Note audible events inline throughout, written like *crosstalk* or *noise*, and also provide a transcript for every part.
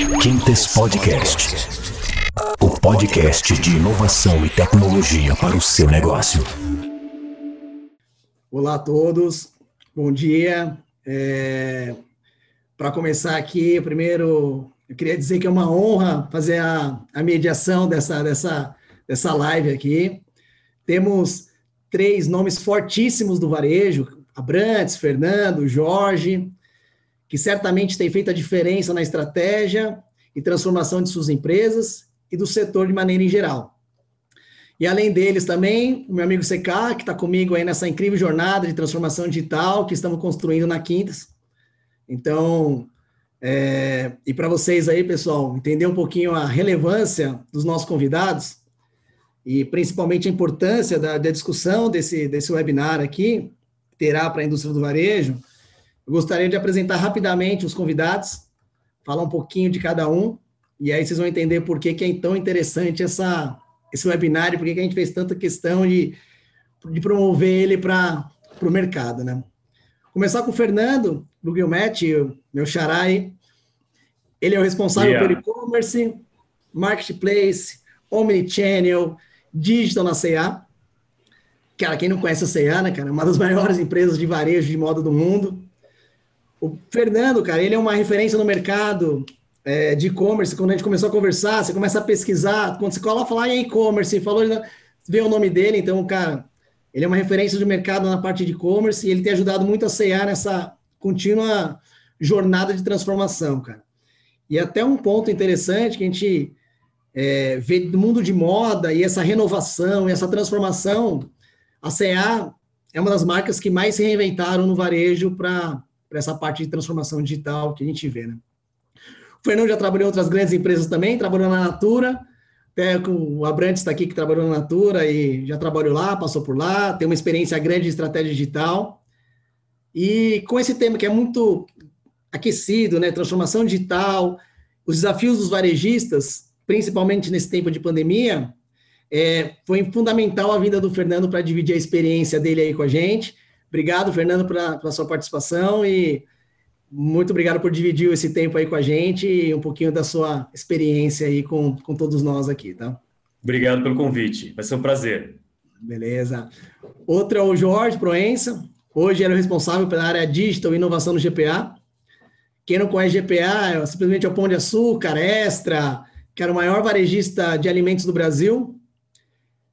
Quintes Podcast. O podcast de inovação e tecnologia para o seu negócio. Olá a todos, bom dia. É... Para começar aqui, primeiro eu queria dizer que é uma honra fazer a, a mediação dessa, dessa, dessa live aqui. Temos três nomes fortíssimos do varejo: Abrantes, Fernando, Jorge, que certamente têm feito a diferença na estratégia e transformação de suas empresas e do setor de maneira em geral. E além deles também, o meu amigo CK, que está comigo aí nessa incrível jornada de transformação digital que estamos construindo na Quintas. Então, é, e para vocês aí, pessoal, entender um pouquinho a relevância dos nossos convidados e principalmente a importância da, da discussão desse, desse webinar aqui, terá para a indústria do varejo, eu gostaria de apresentar rapidamente os convidados, falar um pouquinho de cada um, e aí vocês vão entender por que, que é tão interessante essa, esse webinar e por que, que a gente fez tanta questão de, de promover ele para o mercado, né? Começar com o Fernando, do Guilmete, meu xará aí. Ele é o responsável yeah. pelo e-commerce, marketplace, omnichannel, digital na CA. Cara, quem não conhece a CA, né, cara? É uma das *laughs* maiores empresas de varejo de moda do mundo. O Fernando, cara, ele é uma referência no mercado é, de e-commerce. Quando a gente começou a conversar, você começa a pesquisar. Quando você coloca falar em e-commerce, falou, vê o nome dele. Então, cara, ele é uma referência de mercado na parte de e-commerce e ele tem ajudado muito a CA nessa contínua jornada de transformação, cara. E até um ponto interessante que a gente é, vê do mundo de moda e essa renovação, essa transformação, a CA é uma das marcas que mais se reinventaram no varejo para essa parte de transformação digital que a gente vê, né? O Fernando já trabalhou em outras grandes empresas também, trabalhou na Natura, até com o Abrantes está aqui que trabalhou na Natura e já trabalhou lá, passou por lá, tem uma experiência grande de estratégia digital. E com esse tema que é muito aquecido, né, transformação digital, os desafios dos varejistas, principalmente nesse tempo de pandemia, é, foi fundamental a vinda do Fernando para dividir a experiência dele aí com a gente. Obrigado, Fernando, pela sua participação e muito obrigado por dividir esse tempo aí com a gente e um pouquinho da sua experiência aí com, com todos nós aqui, tá? Obrigado pelo convite, vai ser um prazer. Beleza. Outro é o Jorge Proença, hoje ele é o responsável pela área digital e inovação no GPA. Quem não conhece GPA, é simplesmente é o Pão de Açúcar, Extra, que era o maior varejista de alimentos do Brasil.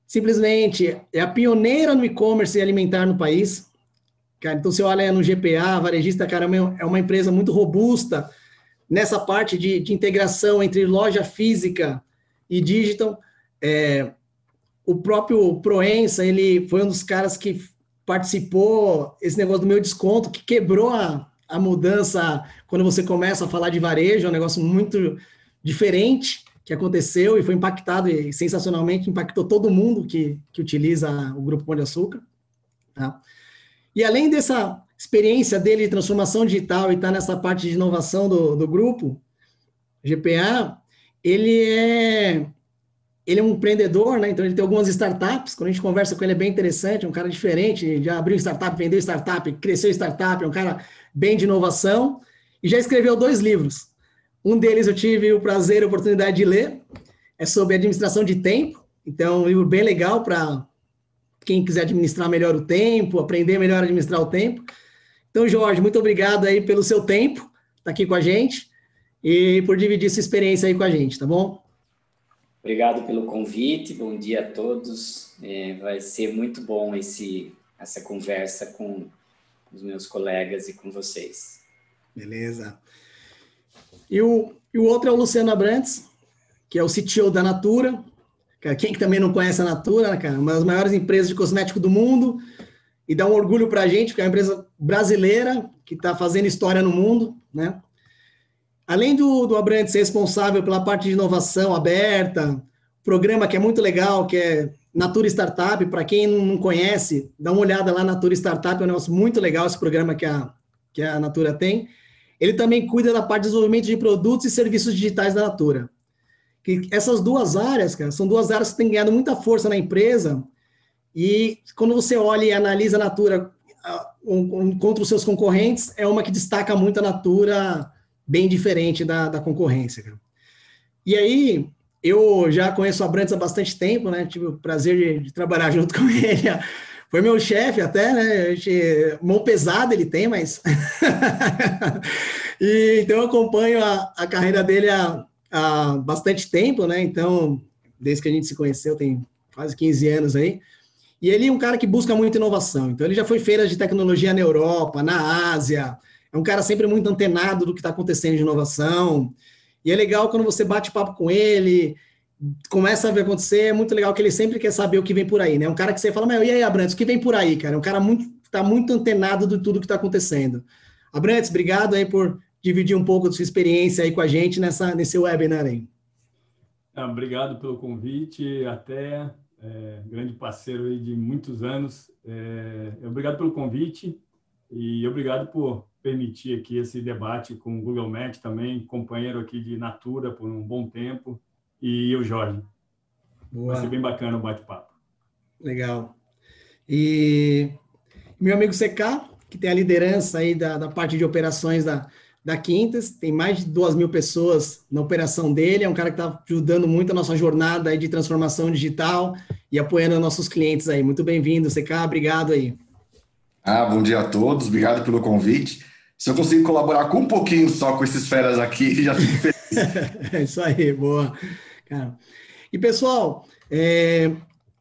Simplesmente é a pioneira no e-commerce alimentar no país. Cara, então, você olha no GPA, varejista, cara, é uma empresa muito robusta nessa parte de, de integração entre loja física e digital. É, o próprio Proença, ele foi um dos caras que participou esse negócio do meu desconto, que quebrou a, a mudança quando você começa a falar de varejo, é um negócio muito diferente que aconteceu e foi impactado e sensacionalmente impactou todo mundo que, que utiliza o Grupo Pão de Açúcar. Tá? E além dessa experiência dele de transformação digital e estar tá nessa parte de inovação do, do grupo, GPA, ele é ele é um empreendedor, né? Então ele tem algumas startups. Quando a gente conversa com ele é bem interessante, é um cara diferente, já abriu startup, vendeu startup, cresceu startup, é um cara bem de inovação e já escreveu dois livros. Um deles eu tive o prazer e a oportunidade de ler, é sobre administração de tempo. Então, um livro bem legal para quem quiser administrar melhor o tempo, aprender melhor a administrar o tempo. Então, Jorge, muito obrigado aí pelo seu tempo, tá aqui com a gente e por dividir sua experiência aí com a gente, tá bom? Obrigado pelo convite, bom dia a todos. É, vai ser muito bom esse, essa conversa com os meus colegas e com vocês. Beleza. E o, e o outro é o Luciano Abrantes, que é o CTO da Natura. Quem que também não conhece a Natura, né, cara? Uma das maiores empresas de cosmético do mundo. E dá um orgulho para a gente, porque é uma empresa brasileira que está fazendo história no mundo, né? Além do, do Abrantes ser responsável pela parte de inovação aberta, programa que é muito legal, que é Natura Startup, para quem não conhece, dá uma olhada lá, Natura Startup, é um negócio muito legal esse programa que a, que a Natura tem. Ele também cuida da parte de desenvolvimento de produtos e serviços digitais da Natura. Que essas duas áreas, cara, são duas áreas que têm ganhado muita força na empresa. E quando você olha e analisa a Natura um, contra os seus concorrentes, é uma que destaca muito a Natura bem diferente da, da concorrência. Cara. E aí, eu já conheço a Brandes há bastante tempo, né? Tive o prazer de, de trabalhar *laughs* junto com ele. Foi meu chefe até, né? Gente, mão pesada ele tem, mas. *laughs* e, então eu acompanho a, a carreira dele há, há bastante tempo, né? Então, desde que a gente se conheceu, tem quase 15 anos aí. E ele é um cara que busca muita inovação. Então, ele já foi feira de tecnologia na Europa, na Ásia. É um cara sempre muito antenado do que está acontecendo de inovação. E é legal quando você bate papo com ele, começa a ver acontecer, é muito legal que ele sempre quer saber o que vem por aí, né? Um cara que você fala, meu, e aí, Abrantes, o que vem por aí, cara? É um cara muito, tá muito antenado de tudo que está acontecendo. Abrantes, obrigado aí por dividir um pouco da sua experiência aí com a gente nessa, nesse webinar aí. Ah, obrigado pelo convite, até é, grande parceiro aí de muitos anos. É, obrigado pelo convite e obrigado por permitir aqui esse debate com o Google Maps também, companheiro aqui de Natura por um bom tempo, e o Jorge. Boa. Vai ser bem bacana o bate-papo. Legal. E meu amigo CK, que tem a liderança aí da, da parte de operações da, da Quintas, tem mais de duas mil pessoas na operação dele, é um cara que está ajudando muito a nossa jornada aí de transformação digital e apoiando nossos clientes aí. Muito bem-vindo, CK, obrigado aí. Ah, bom dia a todos, obrigado pelo convite. Se eu conseguir colaborar com um pouquinho só com esses feras aqui, *laughs* já fico feliz. é isso aí, boa. Cara. E pessoal, é,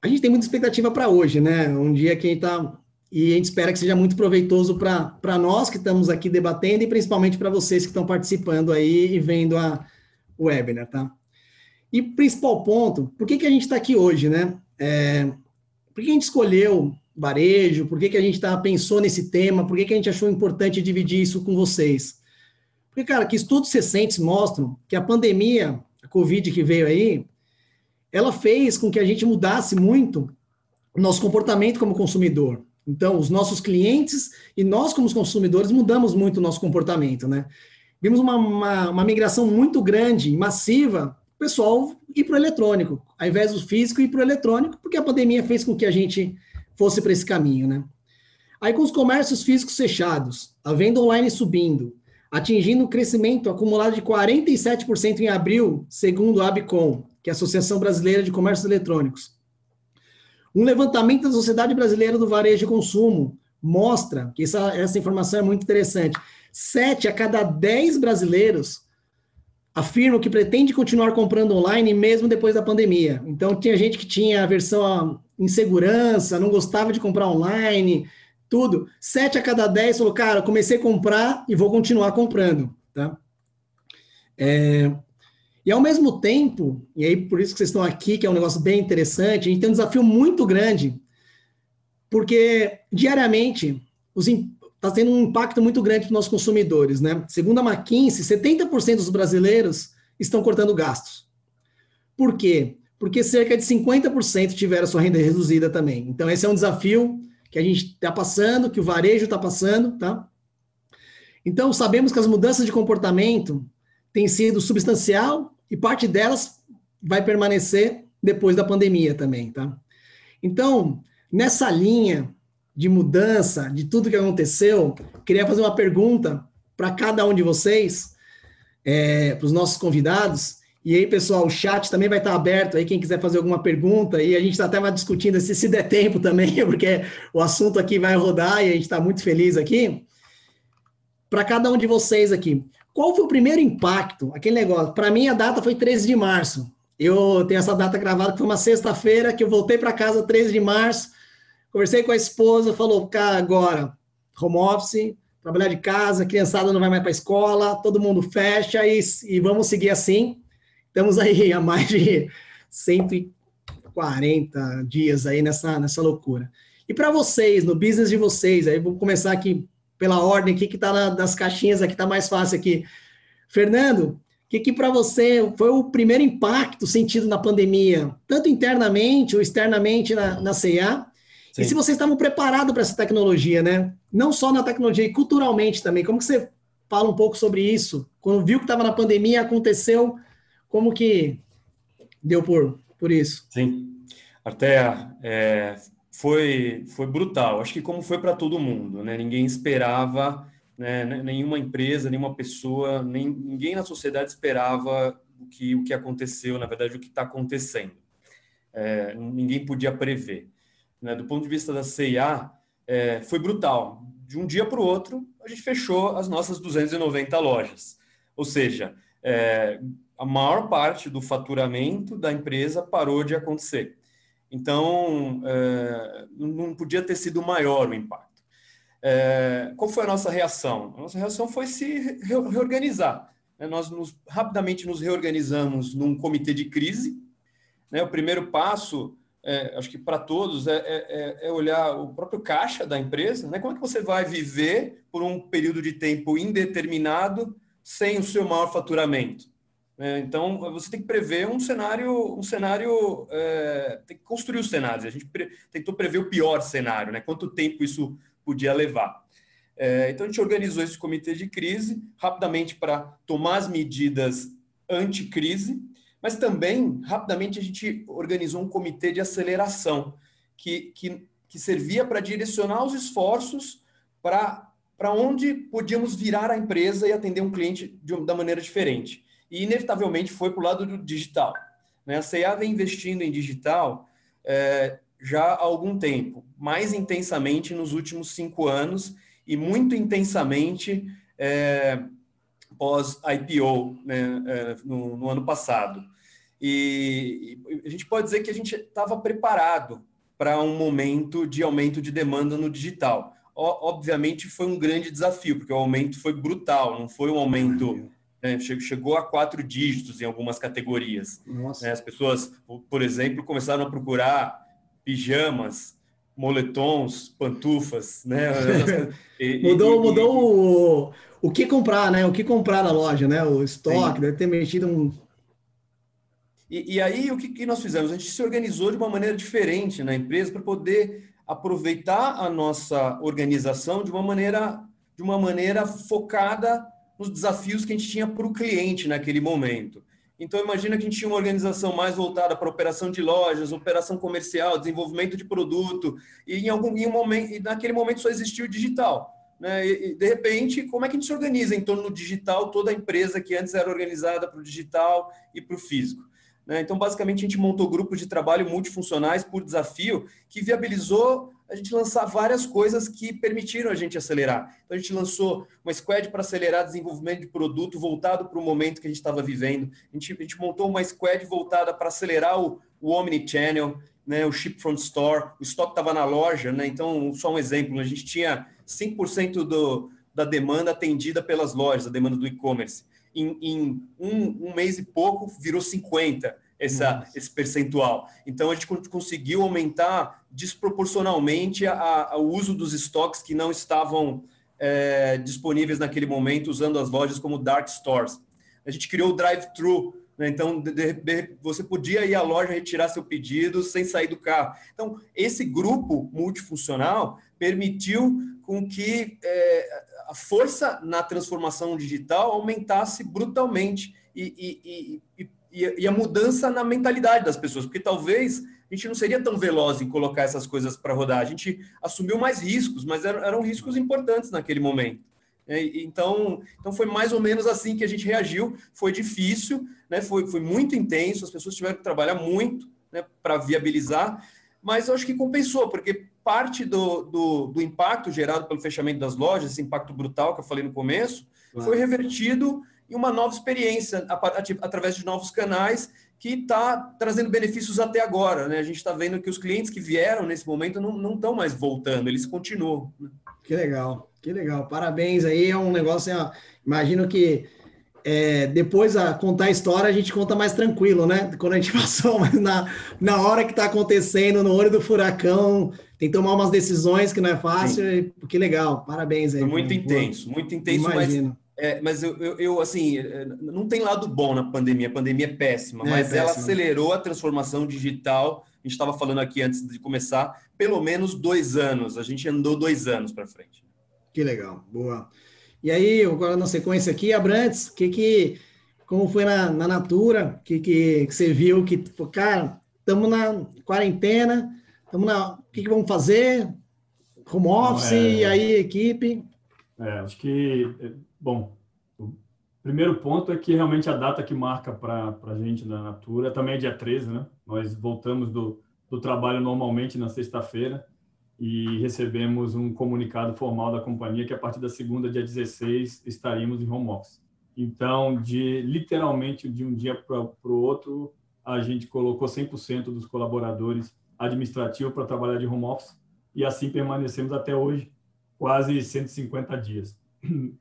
a gente tem muita expectativa para hoje, né? Um dia que a gente está e a gente espera que seja muito proveitoso para nós que estamos aqui debatendo e principalmente para vocês que estão participando aí e vendo a webinar, tá? E principal ponto, por que, que a gente está aqui hoje, né? É, por que a gente escolheu varejo? Por que, que a gente tá, pensou nesse tema? Por que, que a gente achou importante dividir isso com vocês? Porque, cara, que estudos recentes mostram que a pandemia, a Covid que veio aí, ela fez com que a gente mudasse muito o nosso comportamento como consumidor. Então, os nossos clientes e nós, como consumidores, mudamos muito o nosso comportamento, né? Vimos uma, uma, uma migração muito grande massiva, o pessoal ir para o eletrônico, ao invés do físico ir para o eletrônico, porque a pandemia fez com que a gente fosse para esse caminho, né? Aí, com os comércios físicos fechados, a venda online subindo, atingindo um crescimento acumulado de 47% em abril, segundo a Abcom, que é a Associação Brasileira de Comércios Eletrônicos. Um levantamento da Sociedade Brasileira do Varejo e Consumo mostra que essa, essa informação é muito interessante. Sete a cada dez brasileiros afirmam que pretende continuar comprando online mesmo depois da pandemia. Então, tinha gente que tinha a versão insegurança, não gostava de comprar online, tudo. Sete a cada dez falou, cara, comecei a comprar e vou continuar comprando, tá? É, e ao mesmo tempo, e aí por isso que vocês estão aqui, que é um negócio bem interessante, a gente tem um desafio muito grande, porque diariamente está tendo um impacto muito grande para os nossos consumidores, né? Segundo a McKinsey, 70% dos brasileiros estão cortando gastos. Por quê? Porque cerca de 50% tiveram sua renda reduzida também. Então, esse é um desafio que a gente está passando, que o varejo está passando, tá? Então, sabemos que as mudanças de comportamento têm sido substancial e parte delas vai permanecer depois da pandemia também, tá? Então, nessa linha de mudança, de tudo que aconteceu, queria fazer uma pergunta para cada um de vocês, é, para os nossos convidados. E aí, pessoal, o chat também vai estar aberto aí, quem quiser fazer alguma pergunta. E a gente está até mais discutindo se, se der tempo também, *laughs* porque o assunto aqui vai rodar e a gente está muito feliz aqui. Para cada um de vocês aqui, qual foi o primeiro impacto? Aquele negócio. Para mim, a data foi 13 de março. Eu tenho essa data gravada, que foi uma sexta-feira, que eu voltei para casa 13 de março. Conversei com a esposa, falou: cara, agora, home office, trabalhar de casa, criançada não vai mais para a escola, todo mundo fecha e, e vamos seguir assim. Estamos aí *laughs* há mais de 140 dias aí nessa, nessa loucura. E para vocês, no business de vocês, aí vou começar aqui pela ordem aqui que está das caixinhas aqui, está mais fácil aqui. Fernando, o que, que para você foi o primeiro impacto sentido na pandemia, tanto internamente ou externamente na, na? Sim. E se vocês estavam preparados para essa tecnologia, né? Não só na tecnologia, e culturalmente também. Como que você fala um pouco sobre isso? Quando viu que estava na pandemia, aconteceu, como que deu por, por isso? Sim. Artea, é, foi, foi brutal. Acho que como foi para todo mundo, né? Ninguém esperava né? Nenhuma empresa, nenhuma pessoa, nem, ninguém na sociedade esperava o que, o que aconteceu, na verdade, o que está acontecendo. É, ninguém podia prever. Né? Do ponto de vista da CIA, é, foi brutal. De um dia para o outro, a gente fechou as nossas 290 lojas. Ou seja, é, a maior parte do faturamento da empresa parou de acontecer. Então, é, não podia ter sido maior o impacto. É, qual foi a nossa reação? A nossa reação foi se reorganizar. Né? Nós nos, rapidamente nos reorganizamos num comitê de crise. Né? O primeiro passo, é, acho que para todos, é, é, é, é, olhar o próprio caixa da empresa. Né? Como é que você vai viver por um período de tempo indeterminado sem o seu maior faturamento? É, então, você tem que prever um cenário, um cenário, é, tem que construir os cenários. A gente pre, tentou prever o pior cenário, né? Quanto tempo isso podia levar. É, então, a gente organizou esse comitê de crise rapidamente para tomar as medidas anti-crise, mas também, rapidamente, a gente organizou um comitê de aceleração que, que, que servia para direcionar os esforços para onde podíamos virar a empresa e atender um cliente de, da maneira diferente e inevitavelmente foi para o lado do digital. Né? A CEA vem investindo em digital é, já há algum tempo, mais intensamente nos últimos cinco anos e muito intensamente é, pós-IPO né, é, no, no, ano passado. E, e a gente pode dizer que a gente estava preparado para um momento de aumento de demanda no digital. O, obviamente foi um grande desafio, porque o aumento foi brutal, não foi um aumento né? chegou a quatro dígitos em algumas categorias. Né? As pessoas, por exemplo, começaram a procurar pijamas, moletons, pantufas, né? *laughs* e, mudou, e, mudou o, o que comprar, né? O que comprar na loja, né? O estoque, Sim. deve ter mexido um. E, e aí, o que, que nós fizemos? A gente se organizou de uma maneira diferente na empresa para poder aproveitar a nossa organização de uma maneira, de uma maneira focada nos desafios que a gente tinha para o cliente naquele momento. Então, imagina que a gente tinha uma organização mais voltada para operação de lojas, operação comercial, desenvolvimento de produto, e em algum em um momento, e naquele momento só existia o digital. Né? E, de repente, como é que a gente se organiza em torno do digital, toda a empresa que antes era organizada para o digital e para o físico? Né? Então, basicamente, a gente montou grupos de trabalho multifuncionais por desafio, que viabilizou a gente lançar várias coisas que permitiram a gente acelerar. Então, a gente lançou uma squad para acelerar desenvolvimento de produto voltado para o momento que a gente estava vivendo. A gente, a gente, montou uma squad voltada para acelerar o, o Omnichannel, né, o Ship from Store, o estoque estava na loja. Né? Então, só um exemplo, a gente tinha 5% do, da demanda atendida pelas lojas, a demanda do e-commerce. Em, em um, um mês e pouco, virou 50% essa, esse percentual. Então, a gente conseguiu aumentar desproporcionalmente a, a, o uso dos estoques que não estavam é, disponíveis naquele momento, usando as lojas como dark stores. A gente criou o drive-thru, né? então de, de, você podia ir à loja retirar seu pedido sem sair do carro. Então, esse grupo multifuncional permitiu com que é, a força na transformação digital aumentasse brutalmente e, e, e, e, a mudança na mentalidade das pessoas, porque talvez a gente não seria tão veloz em colocar essas coisas para rodar. A gente assumiu mais riscos, mas eram, eram riscos importantes naquele momento. É, então, então foi mais ou menos assim que a gente reagiu. Foi difícil, né? foi, foi muito intenso, as pessoas tiveram que trabalhar muito né, para viabilizar, mas eu acho que compensou, porque parte do, do, do, impacto gerado pelo fechamento das lojas, esse impacto brutal que eu falei no começo, claro. foi revertido e uma nova experiência através de novos canais que está trazendo benefícios até agora. Né? A gente está vendo que os clientes que vieram nesse momento não estão mais voltando, eles continuam. Né? Que legal, que legal. Parabéns aí, é um negócio, assim, ó, imagino que é, depois a contar a história a gente conta mais tranquilo, né? Quando a gente *laughs* passou, mas na, na hora que está acontecendo, no olho do furacão, tem que tomar umas decisões que não é fácil. E, que legal, parabéns aí. Foi muito intenso, muito intenso, Imagino. mas é, mas eu, eu, eu, assim, é, não tem lado bom na pandemia, a pandemia é péssima, é, mas péssima. ela acelerou a transformação digital. A gente estava falando aqui antes de começar, pelo menos dois anos. A gente andou dois anos para frente. Que legal, boa. E aí, agora na sequência aqui, Abrantes, que que, como foi na, na Natura, que, que, que você viu que, cara, estamos na quarentena, estamos na, o que, que vamos fazer? Home office, é... e aí, equipe? É, acho que, bom, o primeiro ponto é que realmente a data que marca para a gente na Natura também é dia 13, né? Nós voltamos do, do trabalho normalmente na sexta-feira e recebemos um comunicado formal da companhia que a partir da segunda, dia 16, estaríamos em home office. Então, de literalmente de um dia para o outro, a gente colocou 100% dos colaboradores administrativos para trabalhar de home office e assim permanecemos até hoje, quase 150 dias.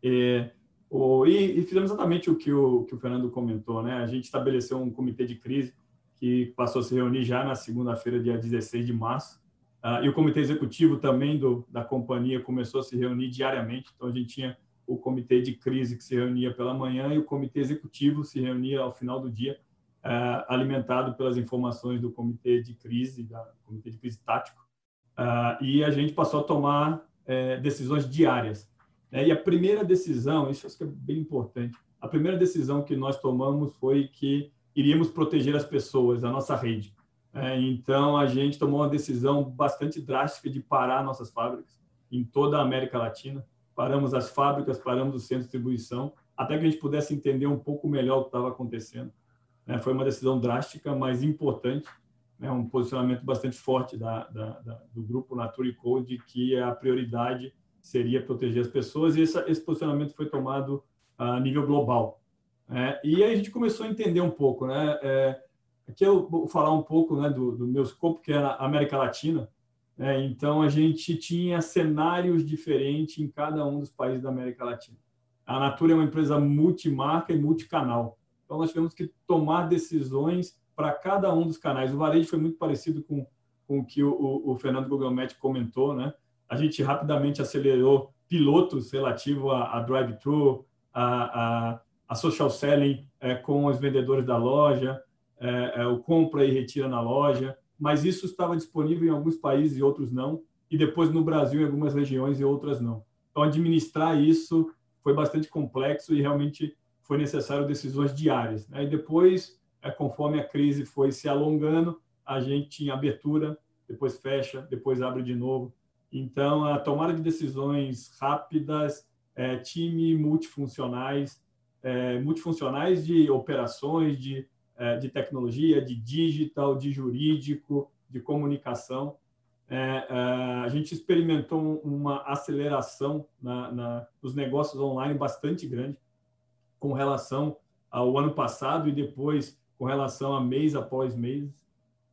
É, o, e, e, fizemos exatamente o que o, que o Fernando comentou, né? A gente estabeleceu um comitê de crise que passou a se reunir já na segunda-feira, dia 16 de março, Uh, e o comitê executivo também do, da companhia começou a se reunir diariamente. Então, a gente tinha o comitê de crise que se reunia pela manhã e o comitê executivo se reunia ao final do dia, uh, alimentado pelas informações do comitê de crise, da comitê de crise tático. Uh, e a gente passou a tomar uh, decisões diárias. Né? E a primeira decisão, isso acho que é bem importante, a primeira decisão que nós tomamos foi que iríamos proteger as pessoas, a nossa rede. É, então, a gente tomou uma decisão bastante drástica de parar nossas fábricas em toda a América Latina. Paramos as fábricas, paramos o centro de distribuição, até que a gente pudesse entender um pouco melhor o que estava acontecendo. É, foi uma decisão drástica, mas importante, né, um posicionamento bastante forte da, da, da, do grupo Natura Code de que a prioridade seria proteger as pessoas, e esse, esse posicionamento foi tomado a nível global. É, e aí a gente começou a entender um pouco, né? É, Aqui eu vou falar um pouco né, do, do meu escopo, que é a América Latina. Né? Então, a gente tinha cenários diferentes em cada um dos países da América Latina. A Natura é uma empresa multimarca e multicanal. Então, nós tivemos que tomar decisões para cada um dos canais. O varejo foi muito parecido com, com o que o, o Fernando Gugelmet comentou. Né? A gente rapidamente acelerou pilotos relativos a, a drive-thru, a, a, a, social selling é, com os vendedores da loja, é, é, o compra e retira na loja, mas isso estava disponível em alguns países e outros não, e depois no Brasil em algumas regiões e outras não. Então, administrar isso foi bastante complexo e realmente foi necessário decisões diárias. Né? E depois, é, conforme a crise foi se alongando, a gente tinha abertura, depois fecha, depois abre de novo. Então, a tomada de decisões rápidas, é, time multifuncionais, é, multifuncionais de operações, de é, de tecnologia, de digital, de jurídico, de comunicação. É, é, a gente experimentou uma aceleração na, na, nos negócios online bastante grande com relação ao ano passado e depois com relação a mês após mês.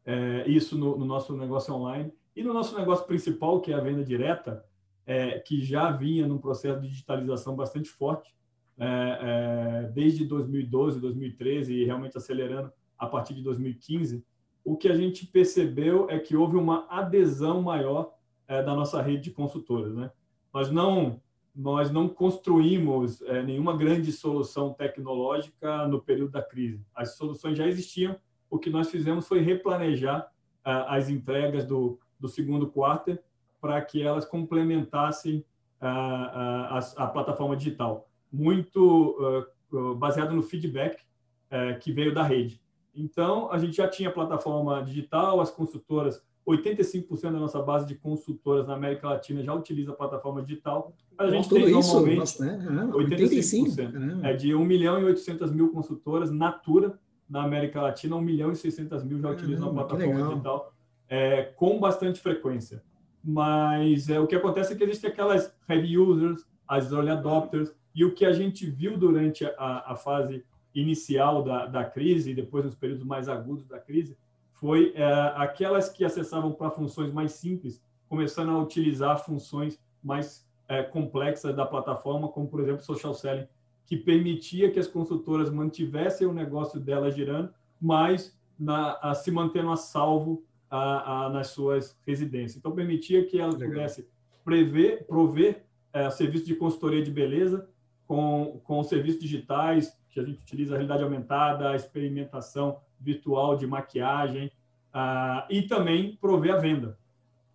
É, isso no, no, nosso negócio online. E no nosso negócio principal, que é a venda direta, é, que já vinha num processo de digitalização bastante forte, é, é, desde 2012, 2013 e realmente acelerando a partir de 2015, o que a gente percebeu é que houve uma adesão maior é, da nossa rede de consultoras. Né? Nós não nós não construímos é, nenhuma grande solução tecnológica no período da crise. As soluções já existiam. O que nós fizemos foi replanejar as entregas do, do segundo quarto para que elas complementassem a, a, a plataforma digital muito uh, baseado no feedback uh, que veio da rede. Então, a gente já tinha plataforma digital, as consultoras, 85% da nossa base de consultoras na América Latina já utiliza a plataforma digital. A gente Tudo tem normalmente isso, né? ah, 85%. É de 1 milhão e 800 mil consultoras Natura na América Latina, 1 milhão e 600 mil já utilizam a plataforma digital é, com bastante frequência. Mas é, o que acontece é que existem aquelas heavy users, as early adopters, e o que a gente viu durante a, a fase inicial da, da crise, e depois nos períodos mais agudos da crise, foi é, aquelas que acessavam para funções mais simples, começando a utilizar funções mais é, complexas da plataforma, como, por exemplo, social selling, que permitia que as consultoras mantivessem o negócio delas girando, mas na, a, se mantendo a salvo a, a, nas suas residências. Então, permitia que elas pudessem prever, prover é, serviço de consultoria de beleza com, com serviços digitais, que a gente utiliza a realidade aumentada, a experimentação virtual de maquiagem, uh, e também prover a venda,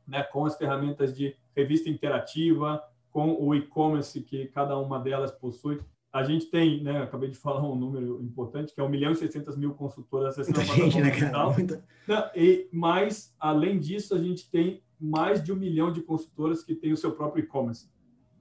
né, com as ferramentas de revista interativa, com o e-commerce que cada uma delas possui. A gente tem, né, acabei de falar um número importante, que é 1 milhão e 600 mil consultoras acessando a plataforma né, digital. Muita... Não, e, mas, além disso, a gente tem mais de um milhão de consultoras que têm o seu próprio e-commerce.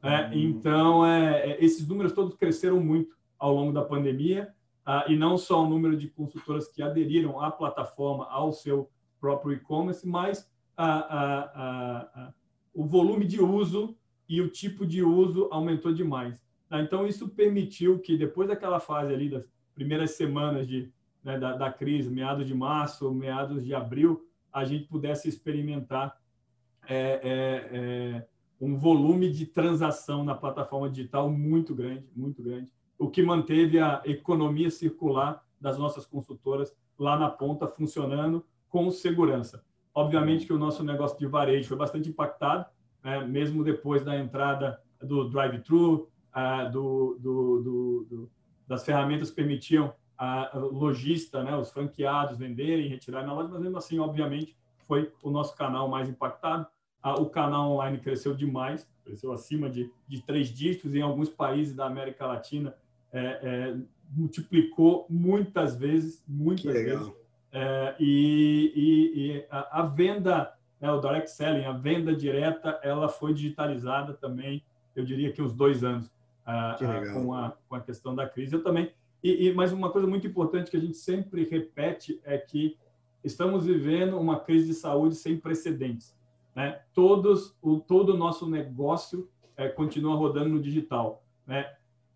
É, então, é, é, esses números todos cresceram muito ao longo da pandemia, ah, e não só o número de consultoras que aderiram à plataforma, ao seu próprio e-commerce, mas a, o volume de uso e o tipo de uso aumentou demais. Tá? Então, isso permitiu que, depois daquela fase ali, das primeiras semanas de, né, da, da crise, meados de março, meados de abril, a gente pudesse experimentar é, é, é, um volume de transação na plataforma digital muito grande, muito grande, o que manteve a economia circular das nossas consultoras lá na ponta funcionando com segurança. Obviamente que o nosso negócio de varejo foi bastante impactado, né? mesmo depois da entrada do drive-thru, uh, do, do, do, das ferramentas que permitiam a lojista, né, os franqueados venderem, retirarem na loja, mas mesmo assim, obviamente, foi o nosso canal mais impactado. Ah, o canal online cresceu demais, cresceu acima de, de três dígitos, em alguns países da América Latina é, é, multiplicou muitas vezes, muitas vezes. É, e, e, e a, a, venda, né, o direct selling, a venda direta, ela foi digitalizada também, eu diria que uns dois anos, ah, ah, com, a, com a questão da crise. Eu também. E, e, mas uma coisa muito importante que a gente sempre repete é que estamos vivendo uma crise de saúde sem precedentes. Né? Todos, o, todo o nosso negócio é, continua rodando no digital. Né?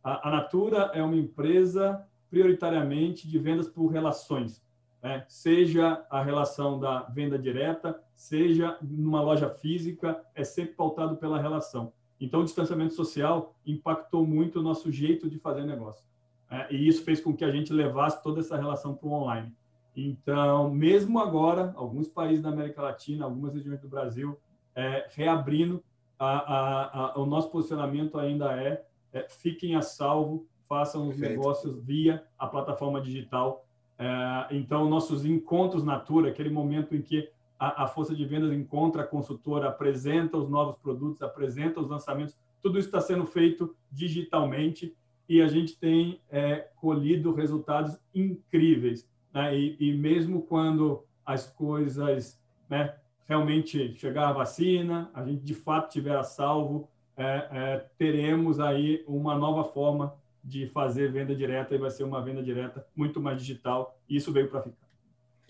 A, a Natura é uma empresa prioritariamente de vendas por relações, né? seja a relação da venda direta, seja numa loja física, é sempre pautado pela relação. Então, o distanciamento social impactou muito o nosso jeito de fazer negócio. É, e isso fez com que a gente levasse toda essa relação para o online. Então, mesmo agora, alguns países da América Latina, algumas regiões do Brasil, é, reabrindo, a, a, a, o nosso posicionamento ainda é é, fiquem a salvo, façam os Perfeito. negócios via a plataforma digital. É, então, nossos encontros Natura, aquele momento em que a, a, força de vendas encontra a consultora, apresenta os novos produtos, apresenta os lançamentos, tudo isso está sendo feito digitalmente e a gente tem é, colhido resultados incríveis. Né? E, e, mesmo quando as coisas né, realmente chegar a vacina, a gente de fato tiver a salvo, é, é, teremos aí uma nova forma de fazer venda direta e vai ser uma venda direta muito mais digital. E isso veio para ficar.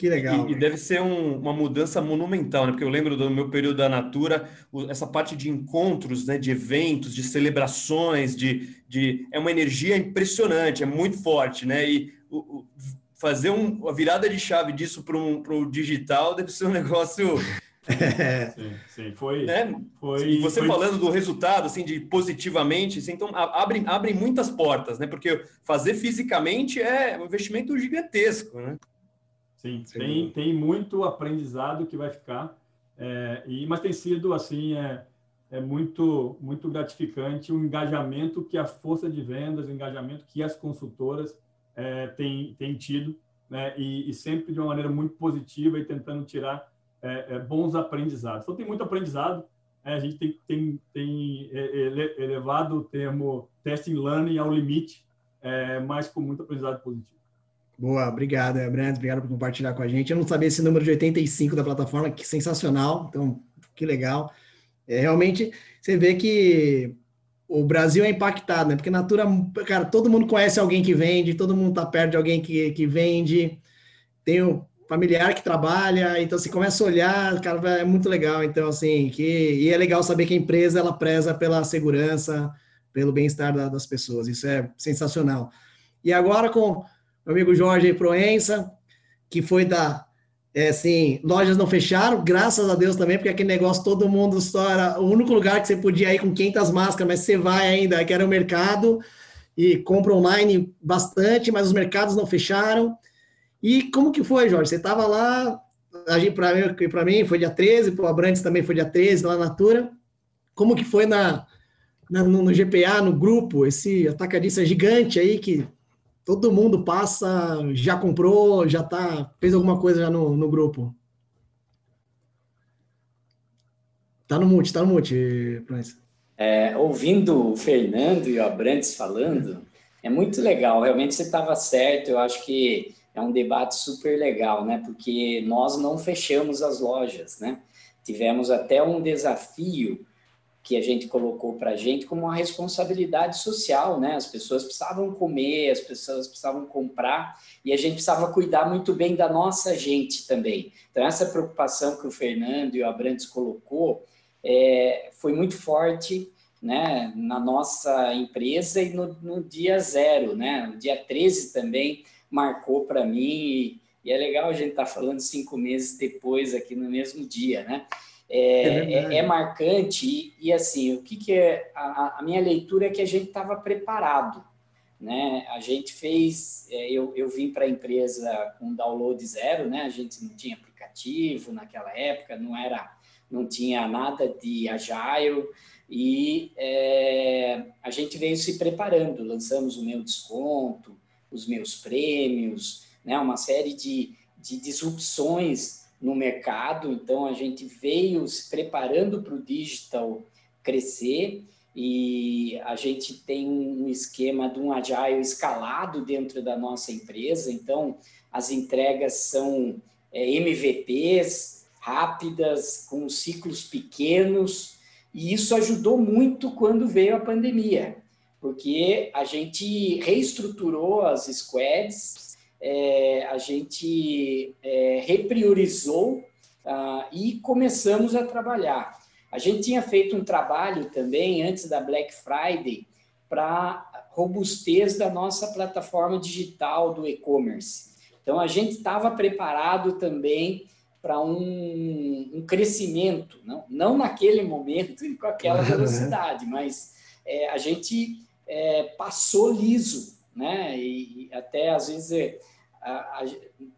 Que legal. E, e deve ser um, uma mudança monumental, né? Porque eu lembro do meu período da Natura, essa parte de encontros, né? De eventos, de celebrações, de, de é uma energia impressionante, é muito forte, né? E o, o, fazer um, a virada de chave disso para um, o digital deve ser um *laughs* negócio Sim, sim, foi. Né? foi e você foi... falando do resultado, assim, de positivamente, assim, então abre, abre muitas portas, né? Porque fazer fisicamente é um investimento gigantesco, né? Sim, tem, tem muito aprendizado que vai ficar, é, e, mas tem sido, assim, é, é muito, muito gratificante o engajamento que a força de vendas, o engajamento que as consultoras é, têm, têm tido, né? E, e sempre de uma maneira muito positiva e tentando tirar é, é, bons aprendizados. Então, tem muito aprendizado. É, a gente tem, tem, tem é, elevado o termo testing learning ao limite, é, mas com muito aprendizado positivo. Boa, obrigado, Brandt, obrigado por compartilhar com a gente. Eu não sabia esse número de 85 da plataforma, que sensacional, então, que legal. É, realmente, você vê que o Brasil é impactado, né? Porque Natura, cara, todo mundo conhece alguém que vende, todo mundo está perto de alguém que, que vende. Tem o familiar que trabalha, então assim, começa a olhar, cara, é muito legal, então assim, que e é legal saber que a empresa ela preza pela segurança, pelo bem-estar da, das pessoas, isso é sensacional. E agora com meu amigo Jorge Proença, que foi da é, assim, lojas não fecharam, graças a Deus também, porque aquele negócio todo mundo só era o único lugar que você podia ir com 500 máscaras, mas você vai ainda, que era o mercado, e compra online bastante, mas os mercados não fecharam. E como que foi, Jorge? Você estava lá, para mim, mim foi dia 13, para o Abrantes também foi dia 13, lá na Natura. Como que foi na, na no, no, GPA, no grupo, esse atacadista gigante aí que todo mundo passa, já comprou, já tá, fez alguma coisa já no, no grupo? Tá no mute, tá no mute, é, ouvindo o Fernando e o Abrantes falando, é muito legal. Realmente você estava certo. Eu acho que é um debate super legal, né? Porque nós não fechamos as lojas, né? Tivemos até um desafio que a gente colocou para a gente como uma responsabilidade social, né? As pessoas precisavam comer, as pessoas precisavam comprar e a gente precisava cuidar muito bem da nossa gente também. Então essa preocupação que o Fernando e o Abrantes colocou é, foi muito forte, né? Na nossa empresa e no, no dia zero, né? No dia 13 também marcou para mim e, e, é legal a gente estar tá falando cinco meses depois aqui no mesmo dia, né? É, é, é, é marcante e, e, assim, o que, que é a, a, minha leitura é que a gente estava preparado, né? A gente fez, é, eu, eu vim para a empresa com download zero, né? A gente não tinha aplicativo naquela época, não era, não tinha nada de agile e é, a gente veio se preparando, lançamos o meu desconto, os meus prêmios, né? Uma série de, de disrupções no mercado, então a gente veio se preparando para o digital crescer e a gente tem um esquema de um agile escalado dentro da nossa empresa, então as entregas são é, MVPs rápidas, com ciclos pequenos, e isso ajudou muito quando veio a pandemia, porque a gente reestruturou as squads, é, a gente é, repriorizou ah, e começamos a trabalhar. A gente tinha feito um trabalho também antes da Black Friday para robustez da nossa plataforma digital do e-commerce. Então a gente estava preparado também para um, um, crescimento, não, não naquele momento e com aquela velocidade, mas é, a gente é, passou liso, né? E, e até às vezes é, a, a,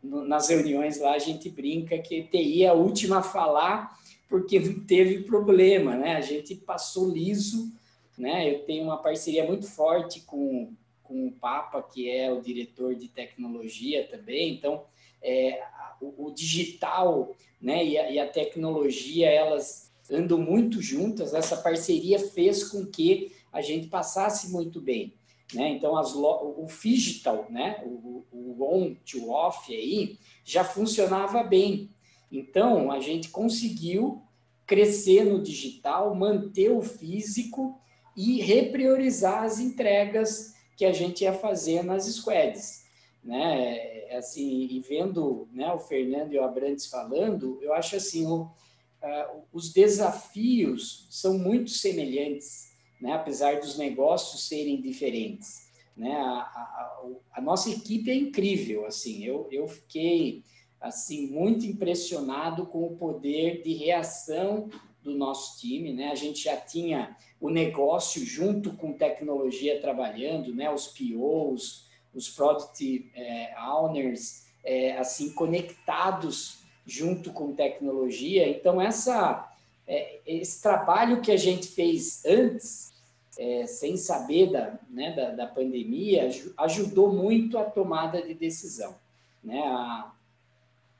nas reuniões lá a gente brinca que TI é a última a falar porque não teve problema, né? A gente passou liso, né? Eu tenho uma parceria muito forte com, com o Papa, que é o diretor de tecnologia também, então é, o, o, digital né, e a, e a tecnologia, elas andam muito juntas, essa parceria fez com que a gente passasse muito bem. Né? Então, as, o digital, né? o, o on to off aí, já funcionava bem. Então, a gente conseguiu crescer no digital, manter o físico e repriorizar as entregas que a gente ia fazer nas squads. Né? É, assim, e vendo né, o Fernando e o Abrantes falando, eu acho assim, o, uh, os desafios são muito semelhantes né? apesar dos negócios serem diferentes. Né? A, a, a, nossa equipe é incrível, assim, eu, eu fiquei assim muito impressionado com o poder de reação do nosso time, né? A gente já tinha o negócio junto com tecnologia trabalhando, né? Os POs, os Product é, Owners, é, assim, conectados junto com tecnologia. Então, essa, é, esse trabalho que a gente fez antes é, sem saber da, né, da, da, pandemia, ajudou muito a tomada de decisão. Né? A,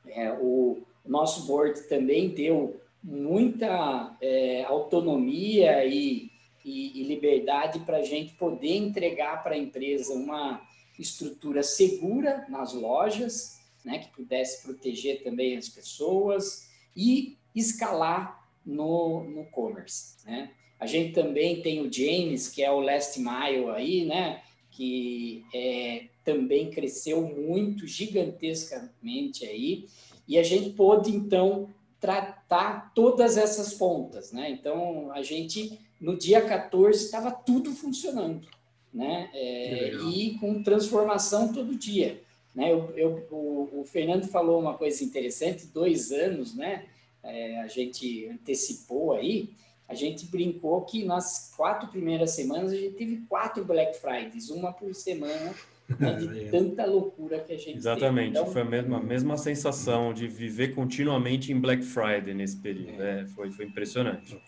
é, o nosso board também deu muita é, autonomia e, e, e liberdade para a gente poder entregar para a empresa uma estrutura segura nas lojas, né, que pudesse proteger também as pessoas e escalar no, no commerce. Né? A gente também tem o James, que é o last mile aí, né? Que é, também cresceu muito, gigantescamente aí. E a gente pôde, então, tratar todas essas pontas, né? Então, a gente, no dia 14, estava tudo funcionando, né? É, e com transformação todo dia. Né? Eu, eu, o, o, Fernando falou uma coisa interessante, dois anos, né? É, a gente antecipou aí, a gente brincou que nas quatro primeiras semanas a gente teve quatro Black Fridays, uma por semana, *laughs* né, de tanta loucura que a gente Exatamente, então, foi a mesma, a mesma sensação de viver continuamente em Black Friday nesse período, é. É, foi, foi impressionante.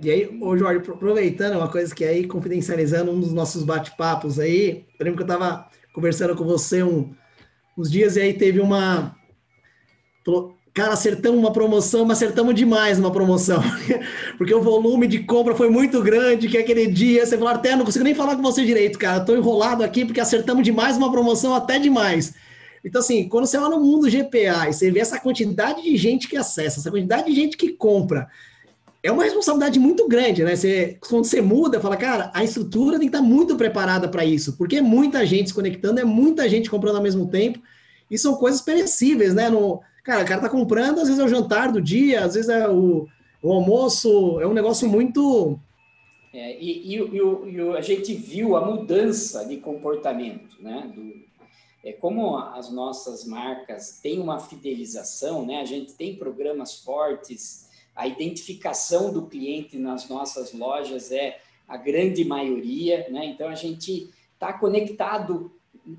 E aí, ô Jorge, aproveitando uma coisa que aí, confidencializando um dos nossos bate-papos aí, eu lembro que eu estava conversando com você um, uns dias e aí teve uma Cara, acertamos uma promoção, mas acertamos demais uma promoção. *laughs* Porque o volume de compra foi muito grande, que aquele dia você falou, até não consigo nem falar com você direito, cara. Estou enrolado aqui porque acertamos demais uma promoção, até demais. Então, assim, quando você vai no mundo GPA e você vê essa quantidade de gente que acessa, essa quantidade de gente que compra, é uma responsabilidade muito grande, né? Você, quando você muda, fala, cara, a estrutura tem que estar muito preparada para isso, porque é muita gente se conectando, é muita gente comprando ao mesmo tempo, e são coisas perecíveis, né? No, cara, o cara tá comprando, às vezes é o jantar do dia, às vezes é o, o almoço, é um negócio muito. É, e, e, e, e, a gente viu a mudança de comportamento, né? Do, é, como as nossas marcas têm uma fidelização, né? A gente tem programas fortes a identificação do cliente nas nossas lojas é a grande maioria, né? Então a gente está conectado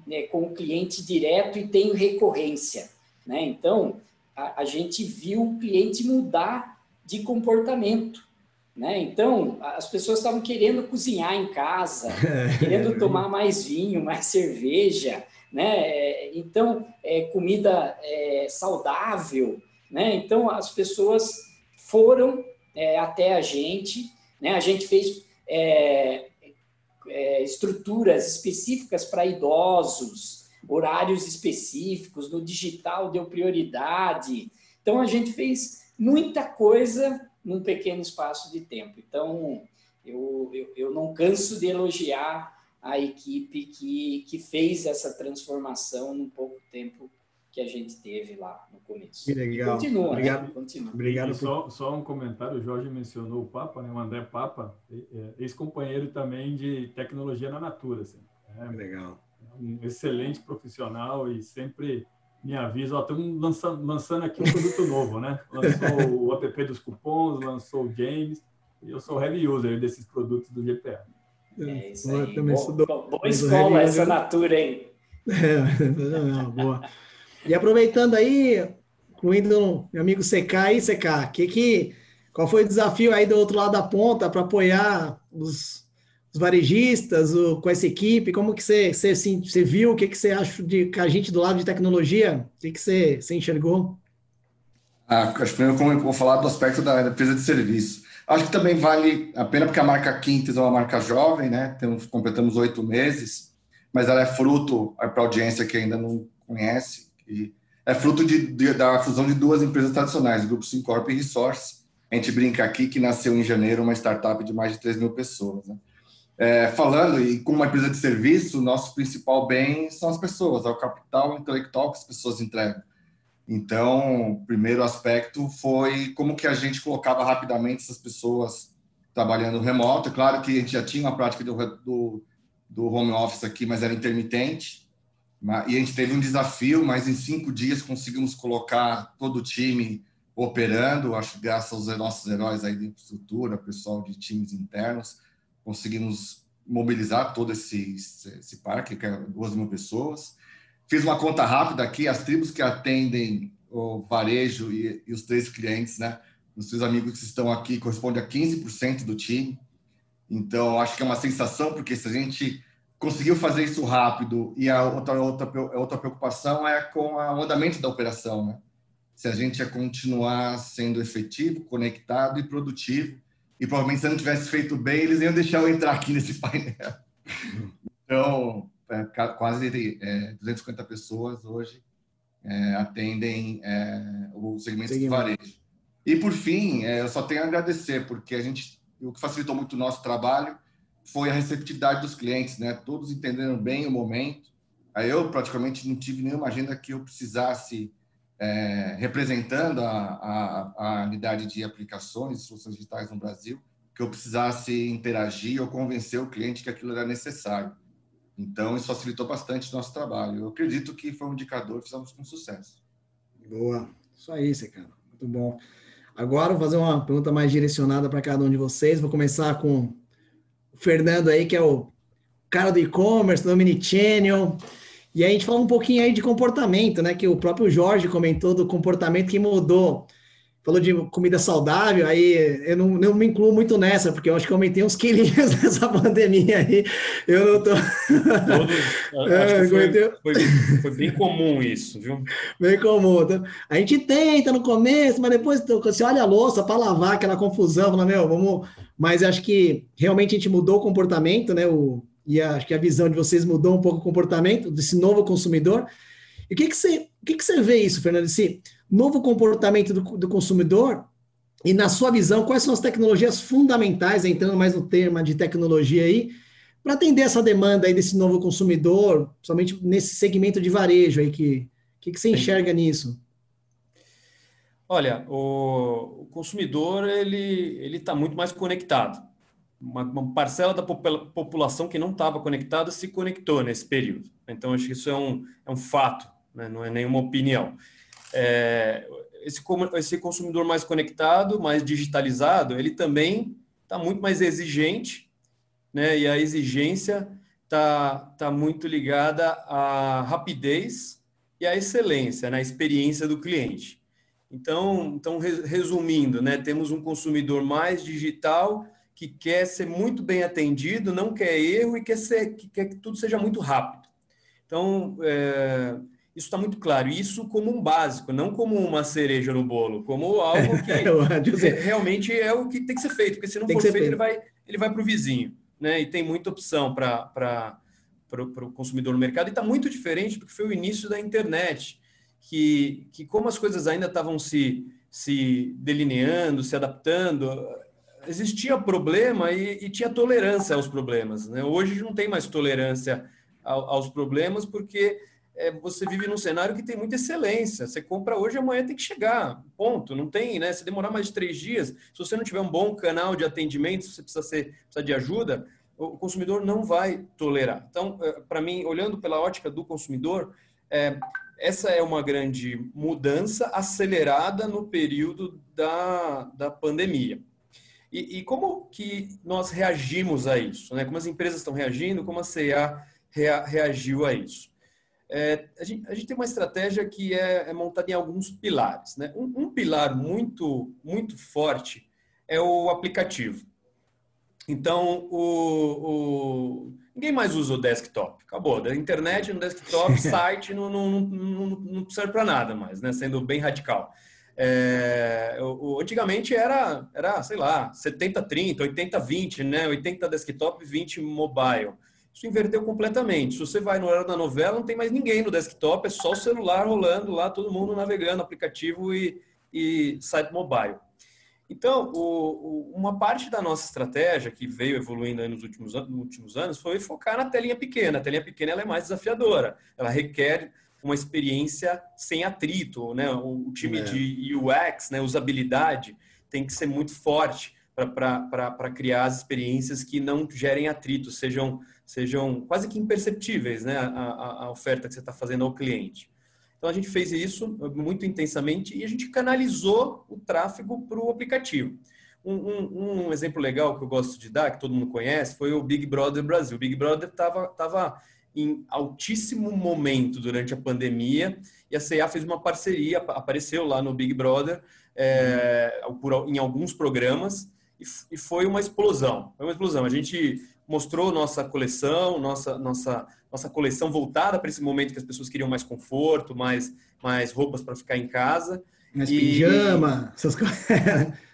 né, com o cliente direto e tem recorrência, né? Então a, a gente viu o cliente mudar de comportamento, né? Então, as pessoas estavam querendo cozinhar em casa, *laughs* querendo tomar mais vinho, mais cerveja, né? Então, é, comida é, saudável, né? Então, as pessoas foram é, até a gente, né? A gente fez é, é, estruturas específicas para idosos, horários específicos, no digital deu prioridade. Então, a gente fez muita coisa num pequeno espaço de tempo. Então, eu, eu, eu não canso de elogiar a equipe que, que fez essa transformação num pouco tempo que a gente teve lá no começo. Que legal. E continua, né? obrigado, né? Continua. Obrigado. E só, só um comentário, o Jorge mencionou o Papa, né? o André Papa, é, ex-companheiro também de tecnologia na Natura. Assim, é, legal. Um excelente profissional e sempre me avisa, ó, estamos lançando, lançando aqui um produto novo, né? Lançou o app dos cupons, lançou o James, e eu sou heavy user desses produtos do GPA. É isso aí. Eu também Bo, do, boa escola essa Natura, hein? *laughs* É, não, boa. E aproveitando aí, incluindo meu amigo CK aí, CK, que, que, qual foi o desafio aí do outro lado da ponta para apoiar os, os varejistas o, com essa equipe? Como que você, você, você viu? O que, que você acha de a gente do lado de tecnologia? O que, que você, você enxergou? Ah, acho que primeiro eu vou falar do aspecto da empresa de serviço. Acho que também vale a pena porque a marca Quintes é uma marca jovem, né? Temos, completamos oito meses, mas ela é fruto, para a audiência que ainda não conhece, e é fruto de, de, da fusão de duas empresas tradicionais, Grupo Sincorp e Resource. A gente brinca aqui que nasceu em janeiro uma startup de mais de 3 mil pessoas. Né? É, falando, e como uma empresa de serviço, nosso principal bem são as pessoas, é o capital intelectual que as pessoas entregam. Então, o primeiro aspecto foi como que a gente colocava rapidamente essas pessoas trabalhando remoto. É claro que a gente já tinha uma prática do, do, do home office aqui, mas era intermitente. E a gente teve um desafio, mas em cinco dias conseguimos colocar todo o time operando. Acho graças aos nossos heróis aí de infraestrutura, pessoal de times internos, conseguimos mobilizar todo esse, esse parque, que é duas mil pessoas. Fiz uma conta rápida aqui, as tribos que atendem o varejo e, e os três clientes, né? Os três amigos que estão aqui corresponde a 15% do time. Então, acho que é uma sensação, porque se a gente conseguiu fazer isso rápido e a outra, outra, outra preocupação é com o andamento da operação, né? Se a gente ia continuar sendo efetivo, conectado e produtivo, e provavelmente se não tivesse feito bem, eles iam deixar eu entrar aqui nesse painel. Então, é, quase é, 250 pessoas hoje é, atendem é, o segmento de varejo. E por fim, é, eu só tenho a agradecer, porque a gente, o que facilitou muito o nosso trabalho foi a receptividade dos clientes, né? Todos entenderam bem o momento. Aí eu praticamente não tive nenhuma agenda que eu precisasse é, representando a, a, a, unidade de aplicações e soluções digitais no Brasil, que eu precisasse interagir ou convencer o cliente que aquilo era necessário. Então, isso facilitou bastante o nosso trabalho. Eu acredito que foi um indicador que fizemos com sucesso. Boa. Isso aí, cara. Muito bom. Agora, vou fazer uma pergunta mais direcionada para cada um de vocês. Vou começar com Fernando aí, que é o cara do e-commerce, do Omnichannel. E aí a gente fala um pouquinho aí de comportamento, né? Que o próprio Jorge comentou do comportamento que mudou. Falou de comida saudável, aí eu não, não me incluo muito nessa, porque eu acho que eu aumentei uns quilinhos *laughs* nessa pandemia aí. Eu não tô. Todos, *laughs* é, foi, foi, foi, bem comum isso, viu? Bem comum. Então, a gente tenta no começo, mas depois você olha a louça para lavar, aquela confusão, fala, meu, vamos mas acho que realmente a gente mudou o comportamento, né? O, e acho que a visão de vocês mudou um pouco o comportamento desse novo consumidor. E o que, que, você, o que, que você vê isso, Fernando? Esse novo comportamento do, do consumidor E na sua visão, quais são as tecnologias fundamentais, entrando mais no tema de tecnologia aí, para atender essa demanda aí desse novo consumidor, somente nesse segmento de varejo aí que que, que você enxerga nisso? Olha, o, consumidor ele ele está muito mais conectado. Uma, uma, parcela da população que não estava conectada se conectou nesse período. Então acho que isso é um, é um fato, né? não é nenhuma opinião. É, esse, esse consumidor mais conectado, mais digitalizado, ele também está muito mais exigente, né? E a exigência está tá muito ligada à rapidez e à excelência, na né? experiência do cliente. Então, então resumindo, né, temos um consumidor mais digital que quer ser muito bem atendido, não quer erro e quer, ser, que quer que tudo seja muito rápido. Então, é, isso está muito claro. Isso como um básico, não como uma cereja no bolo, como algo que *laughs* é, realmente é o que tem que ser feito, porque se não for feito, feito, ele vai, ele vai para o vizinho. Né? E tem muita opção para o consumidor no mercado. E está muito diferente porque foi o início da internet, que, que como as coisas ainda estavam se, se delineando, se adaptando, existia problema e, e tinha tolerância aos problemas. Né? Hoje não tem mais tolerância aos problemas porque é, você vive num cenário que tem muita excelência. Você compra hoje, amanhã tem que chegar. Ponto. Não tem, né? Se demorar mais de três dias, se você não tiver um bom canal de atendimento, se você precisa, ser, precisa de ajuda, o consumidor não vai tolerar. Então, é, para mim, olhando pela ótica do consumidor, é, essa é uma grande mudança acelerada no período da, da pandemia. E, e, como que nós reagimos a isso? Né? Como as empresas estão reagindo, como a CEA rea, reagiu a isso? É, a, gente, a, gente, tem uma estratégia que é, é montada em alguns pilares. Né? Um, um, pilar muito, muito forte é o aplicativo. Então, o, o, ninguém mais usa o desktop. Acabou. Da internet no desktop, *laughs* site não, não, não, não serve para nada mais, né? sendo bem radical. É, antigamente era, era, sei lá, 70-30, 80-20, né? 80 desktop, 20 mobile. Isso inverteu completamente. Se você vai no horário da novela, não tem mais ninguém no desktop, é só o celular rolando lá, todo mundo navegando, aplicativo e, e site mobile. Então, o, o, uma parte da nossa estratégia que veio evoluindo nos últimos, nos últimos anos foi focar na telinha pequena. A telinha pequena é mais desafiadora. Ela requer uma experiência sem atrito, né? O, o time é. de UX, né, usabilidade, tem que ser muito forte para criar as experiências que não gerem atrito, sejam, sejam quase que imperceptíveis, né? A, a, a oferta que você está fazendo ao cliente. Então a gente fez isso muito intensamente e a gente canalizou o tráfego para o aplicativo. Um, um, um, exemplo legal que eu gosto de dar, que todo mundo conhece, foi o Big Brother Brasil. O Big Brother estava tava em altíssimo momento durante a pandemia e a CA fez uma parceria, apareceu lá no Big Brother é, por, em alguns programas e, e foi uma explosão. Foi uma explosão. A gente mostrou nossa coleção, nossa, nossa, nossa coleção voltada para esse momento que as pessoas queriam mais conforto, mais, mais roupas para ficar em casa. Mais e, pijama, essas coisas. *laughs*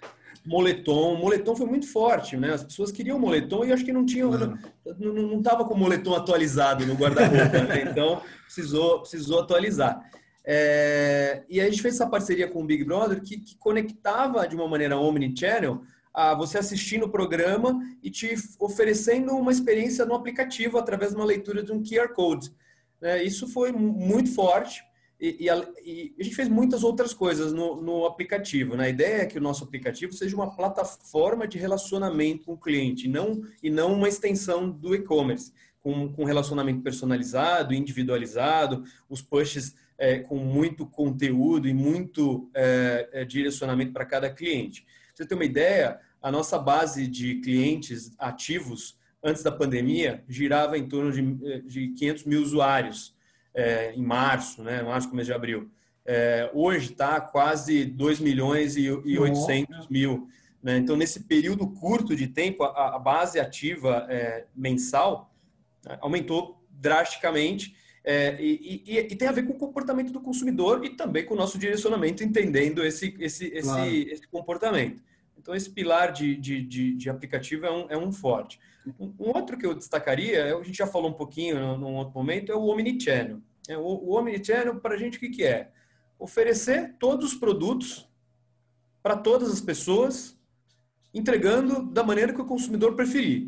moletom. Moletom foi muito forte, né? As pessoas queriam moletom e acho que não tinham, não, não, tava com o moletom atualizado no guarda-roupa, né? Então precisou, precisou atualizar. É, e a gente fez essa parceria com o Big Brother que, que conectava de uma maneira omnichannel a você assistindo o programa e te oferecendo uma experiência no aplicativo através de uma leitura de um QR Code. É, isso foi muito forte e, e, a, e, a, gente fez muitas outras coisas no, no aplicativo. Né? A ideia é que o nosso aplicativo seja uma plataforma de relacionamento com o cliente não, e não uma extensão do e-commerce, com, com relacionamento personalizado, individualizado, os pushes é, com muito conteúdo e muito é, é direcionamento para cada cliente você ter uma ideia, a nossa base de clientes ativos antes da pandemia girava em torno de, de 500 mil usuários é, em março, né? Março, começo de abril. É, hoje está quase 2 milhões e, e 800 mil. Né? Então, nesse período curto de tempo, a, a base ativa é, mensal né, aumentou drasticamente. É, e, e, e, tem a ver com o comportamento do consumidor e também com o nosso direcionamento, entendendo esse, esse, claro. esse, esse comportamento. Então, esse pilar de, de, de, de aplicativo é um, é um forte. Um, um, outro que eu destacaria, a gente já falou um pouquinho num outro momento, é o Omnichannel. É, o, o Omnichannel, para a gente, o que, que é? Oferecer todos os produtos para todas as pessoas, entregando da maneira que o consumidor preferir.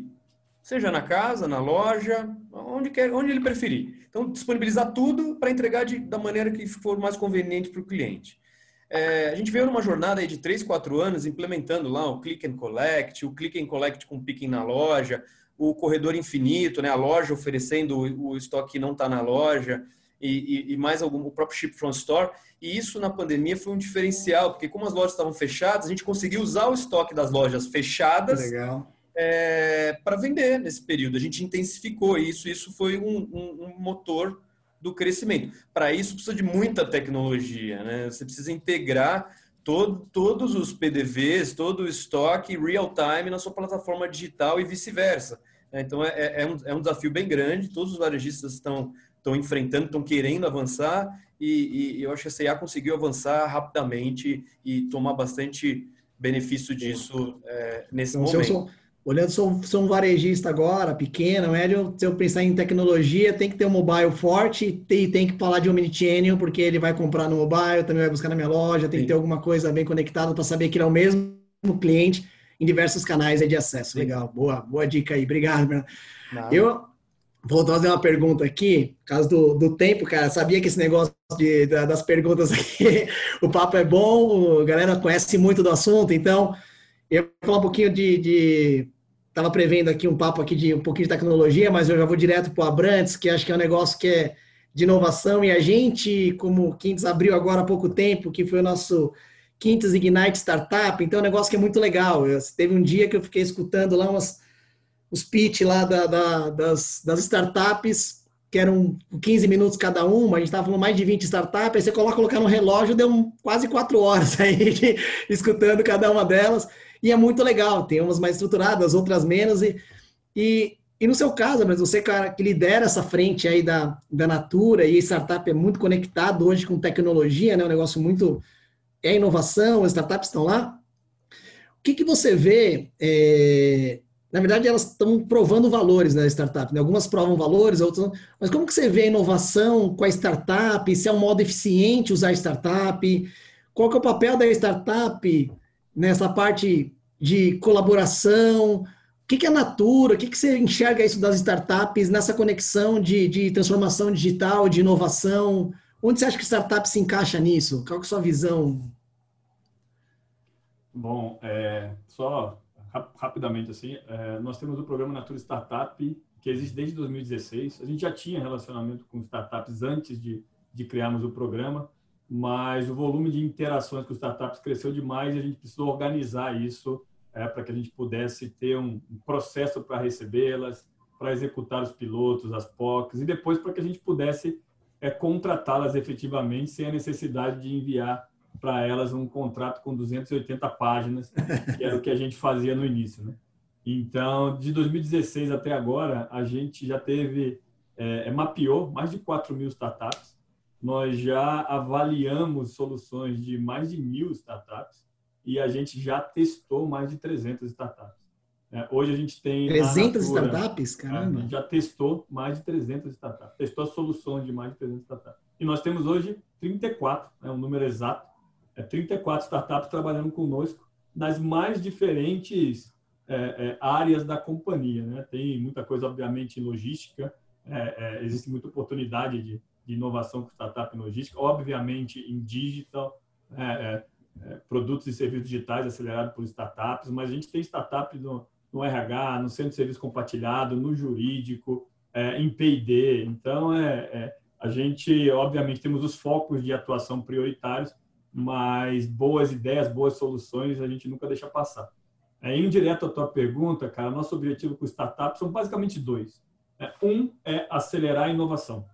Seja na casa, na loja, onde, quer, onde ele preferir. Então, disponibilizar tudo para entregar de, da maneira que for mais conveniente para o cliente. É, a gente veio numa jornada de 3, 4 anos implementando lá o Click and Collect, o Click and Collect com picking na loja, o corredor infinito, né, a loja oferecendo o, o estoque que não está na loja e, e, e, mais algum, o próprio Ship From Store. E isso na pandemia foi um diferencial, porque como as lojas estavam fechadas, a gente conseguiu usar o estoque das lojas fechadas é, para vender nesse período. A gente intensificou isso, isso foi um, um, um motor do crescimento. Para isso precisa de muita tecnologia, né? Você precisa integrar todo, todos os PDVs, todo o estoque real time na sua plataforma digital e vice-versa. Então é, é, um, é um desafio bem grande, todos os varejistas estão estão enfrentando, estão querendo avançar e, e, eu acho que a CIA conseguiu avançar rapidamente e tomar bastante benefício disso é, nesse então, momento. Olhando, sou, sou um varejista agora, pequeno, médio, se eu pensar em tecnologia, tem que ter um mobile forte e tem que falar de omnichannel, porque ele vai comprar no mobile, também vai buscar na minha loja, tem Sim. que ter alguma coisa bem conectada para saber que ele é o mesmo cliente em diversos canais de acesso. Sim. Legal, boa, boa dica aí, obrigado. Eu, Vou fazer uma pergunta aqui, por causa do, do tempo, cara. Sabia que esse negócio de, das perguntas aqui, *laughs* o papo é bom, a galera conhece muito do assunto, então eu vou falar um pouquinho de. de Estava prevendo aqui um papo aqui de um pouquinho de tecnologia, mas eu já vou direto para o Abrantes, que acho que é um negócio que é de inovação, e a gente, como Quintes abriu agora há pouco tempo, que foi o nosso Quintes Ignite Startup, então é um negócio que é muito legal. Eu, teve um dia que eu fiquei escutando lá umas os pitch lá da, da, das, das startups, que eram 15 minutos cada uma, a gente estava falando mais de 20 startups, aí você coloca colocar no relógio, deu um, quase quatro horas *laughs* aí escutando cada uma delas, e é muito legal, tem umas mais estruturadas, outras menos, e, e, e no seu caso, mas você, cara, que lidera essa frente aí da, da Natura, e startup é muito conectado hoje com tecnologia, né, um negócio muito, é inovação, as startups estão lá, o que, que você vê é, na verdade, elas estão provando valores na startup. Né? Algumas provam valores, outras não. Mas como que você vê a inovação com a startup? Se é um modo eficiente usar a startup? Qual que é o papel da startup nessa parte de colaboração? O que, que é a Natura? O que, que você enxerga isso das startups nessa conexão de, de transformação digital, de inovação? Onde você acha que startup se encaixa nisso? Qual é a sua visão? Bom, é, só rapidamente assim, é, nós temos o programa Natura Startup, que existe desde 2016. A gente já tinha relacionamento com startups antes de, de criarmos o programa, mas o volume de interações com startups cresceu demais e a gente precisou organizar isso é, para que a gente pudesse ter um, processo para recebê-las, para executar os pilotos, as POCs, e depois para que a gente pudesse é, contratá-las efetivamente sem a necessidade de enviar para elas um contrato com 280 páginas, que era o que a gente fazia no início. Né? Então, de 2016 até agora, a gente já teve, é, é mapeou mais de 4 mil startups, nós já avaliamos soluções de mais de mil startups e a gente já testou mais de 300 startups. É, hoje a gente tem. 300 Natura, startups? Caramba! A gente já testou mais de 300 startups, testou soluções de mais de 300 startups. E nós temos hoje 34, é um número exato, é 34 startups trabalhando conosco nas mais diferentes é, é, áreas da companhia. Né? Tem muita coisa, obviamente, em logística, é, é existe muita oportunidade de, de, inovação com startup logística, obviamente em digital, é, é, produtos e serviços digitais acelerados por startups, mas a gente tem startups no, no RH, no centro de serviço compartilhado, no jurídico, em P&D. Então, é, a gente, obviamente, temos os focos de atuação prioritários, mas boas ideias, boas soluções a gente nunca deixa passar. É, indo direto à tua pergunta, cara, nosso objetivo com startups são basicamente dois. É, um é acelerar a inovação.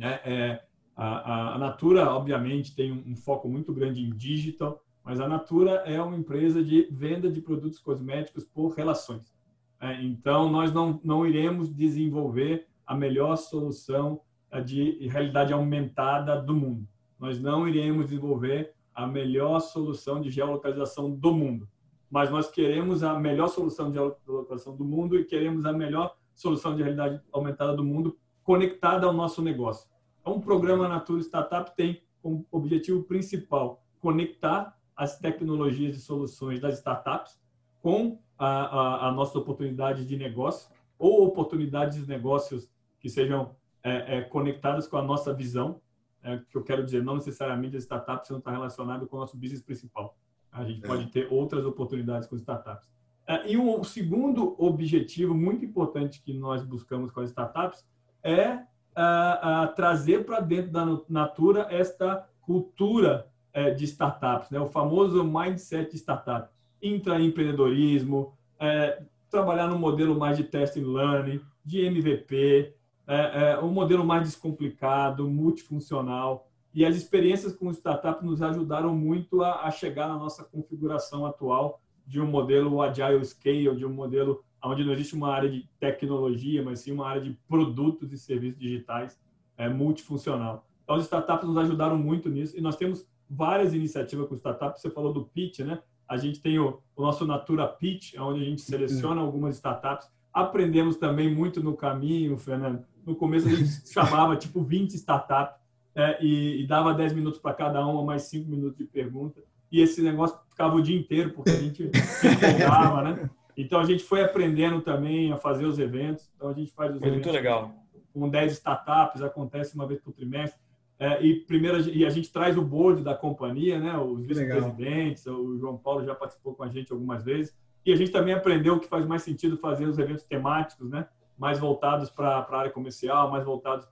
É, é a, a, Natura, obviamente, tem um, um, foco muito grande em digital, mas a Natura é uma empresa de venda de produtos cosméticos por relações. É, então, nós não, não iremos desenvolver a melhor solução de realidade aumentada do mundo nós não iremos desenvolver a melhor solução de geolocalização do mundo, mas nós queremos a melhor solução de geolocalização do mundo e queremos a melhor solução de realidade aumentada do mundo conectada ao nosso negócio. Então, o programa Natura Startup tem como objetivo principal conectar as tecnologias e soluções das startups com a, a, a nossa oportunidade de negócio ou oportunidades de negócios que sejam é, é, conectadas com a nossa visão, é, que eu quero dizer, não necessariamente as startups não está relacionado com o nosso business principal. A gente é. pode ter outras oportunidades com startups. É, e um segundo objetivo muito importante que nós buscamos com as startups é a, a trazer para dentro da Natura esta cultura é, de startups, né? o famoso mindset de startup, intraempreendedorismo, é, trabalhar no modelo mais de testing learning, de MVP, é, é, um modelo mais descomplicado, multifuncional. E as experiências com startups nos ajudaram muito a, a chegar na nossa configuração atual de um modelo agile scale, de um modelo onde não existe uma área de tecnologia, mas sim uma área de produtos e serviços digitais é, multifuncional. Então, as startups nos ajudaram muito nisso e nós temos várias iniciativas com startups. Você falou do pitch, né? A gente tem o, o nosso Natura Pitch, onde a gente seleciona algumas startups. Aprendemos também muito no caminho, Fernando. No começo a gente *laughs* chamava tipo 20 startups é, e, e, dava 10 minutos para cada uma, mais 5 minutos de pergunta. E esse negócio ficava o dia inteiro, porque a gente *laughs* empolgava, né? Então a gente foi aprendendo também a fazer os eventos. Então a gente faz os Muito eventos legal. com 10 startups, acontece uma vez por trimestre. É, e primeiro e a gente traz o board da companhia, né? Os vice-presidentes, o João Paulo já participou com a gente algumas vezes. E a gente também aprendeu que faz mais sentido fazer os eventos temáticos, né? Mais voltados para a área comercial, mais voltados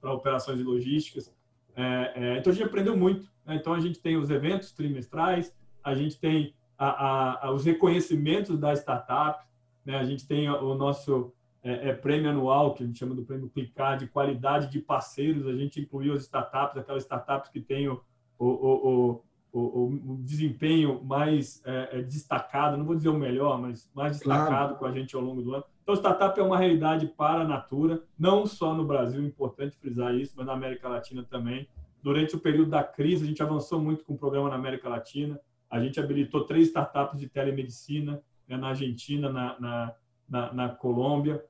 para operações e logísticas. É, é, então a gente aprendeu muito. Né? Então a gente tem os eventos trimestrais, a gente tem a, a, os reconhecimentos da startup, né? a gente tem o nosso é, é, prêmio anual, que a gente chama do prêmio Clicar, de qualidade de parceiros, a gente incluiu as startups, aquelas startups que têm o, o, o, o, desempenho mais é, é, destacado, não vou dizer o melhor, mas mais destacado claro. com a gente ao longo do ano. Então, startup é uma realidade para a Natura, não só no Brasil, é importante frisar isso, mas na América Latina também. Durante o período da crise, a gente avançou muito com o programa na América Latina, a gente habilitou três startups de telemedicina né, na Argentina, na, na, na, na Colômbia.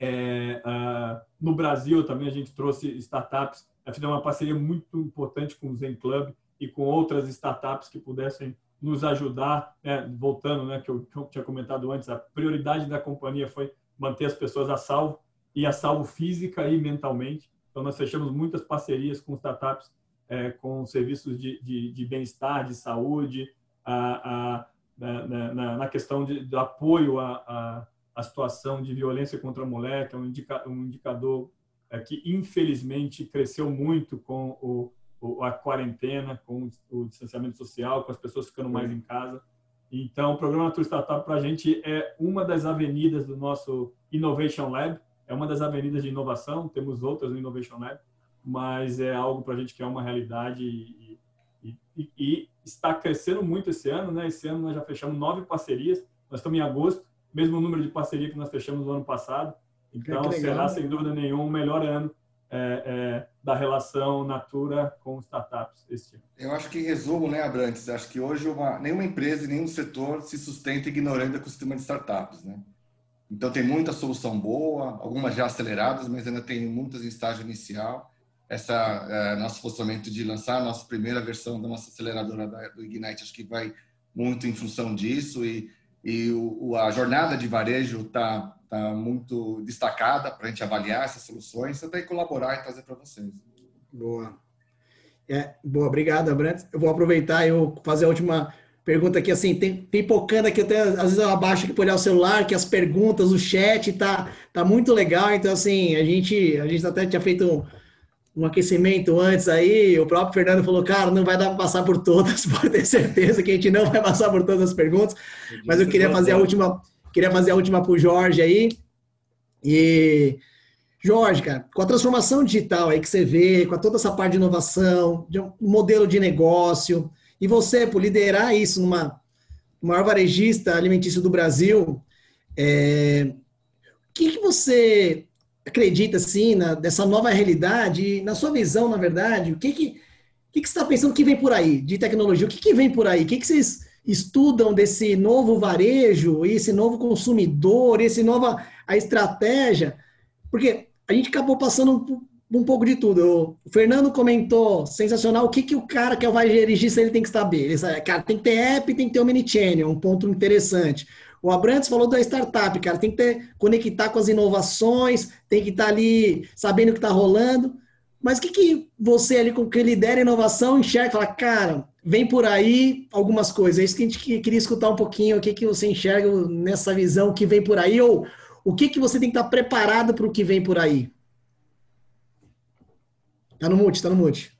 É, no Brasil também a gente trouxe startups, deu uma parceria muito importante com o Zen Club e com outras startups que pudessem nos ajudar, né, voltando, né, que eu, que eu tinha comentado antes, a prioridade da companhia foi manter as pessoas a salvo e a salvo física e mentalmente. Então, nós fechamos muitas parcerias com startups é, com serviços de, de, de bem-estar, de saúde, a, a, na, na, na, questão de, de apoio à, à, situação de violência contra a mulher, que é um, indica, um indicador é, que, infelizmente, cresceu muito com o, o, a quarentena, com o distanciamento social, com as pessoas ficando mais em casa. Então, o programa Natura Startup para a gente é uma das avenidas do nosso Innovation Lab, é uma das avenidas de inovação, temos outras no Innovation Lab, mas é algo para a gente que é uma realidade e, e, e, e, está crescendo muito esse ano, né? Esse ano nós já fechamos nove parcerias, nós estamos em agosto, mesmo número de parceria que nós fechamos no ano passado, então será sem dúvida nenhuma o melhor ano é, é, da relação Natura com startups este ano. Eu acho que em resumo, né, Abrantes, acho que hoje uma, nenhuma empresa e nenhum setor se sustenta ignorando o ecossistema de startups, né? Então tem muita solução boa, algumas já aceleradas, mas ainda tem muitas em estágio inicial essa é, nosso posicionamento de lançar a nossa primeira versão da nossa aceleradora da, do Ignite, acho que vai muito em função disso e, e o, a jornada de varejo está tá muito destacada para a gente avaliar essas soluções daí colaborar e trazer para vocês. Boa. É, boa, obrigado, Abrantes. Eu vou aproveitar e fazer a última pergunta aqui, assim, tem pipocando aqui, até às vezes eu abaixo aqui por olhar o celular, que as perguntas, o chat tá, tá muito legal, então assim, a gente, a gente até tinha feito um aquecimento antes aí, o próprio Fernando falou, cara, não vai dar para passar por todas, *laughs* pode ter certeza que a gente não vai passar por todas as perguntas, mas eu queria fazer a última, queria fazer a última para o Jorge aí. E Jorge, cara, com a transformação digital aí que você vê, com toda essa parte de inovação, de um modelo de negócio, e você, por liderar isso numa maior varejista alimentício do Brasil, é, o que, que você acredita assim na, dessa nova realidade, na sua visão, na verdade, o que que, o que, você está pensando que vem por aí de tecnologia? O que, que vem por aí? O que, que vocês estudam desse novo varejo, esse novo consumidor, esse nova a estratégia? Porque a gente acabou passando um pouco de tudo. O Fernando comentou, sensacional, o que, que o cara que é o vagerigista ele tem que saber? Ele sabe, cara, tem que ter app, tem que ter omnichannel, um ponto interessante. O Abrantes falou da startup, cara, tem que ter, conectar com as inovações, tem que estar ali sabendo o que está rolando. Mas o que, que você ali, com que lidera a inovação, enxerga fala, cara, vem por aí algumas coisas. É isso que a gente queria escutar um pouquinho, o que, que você enxerga nessa visão que vem por aí, ou o que, que você tem que estar preparado para o que vem por aí? Tá no mute, tá no mute.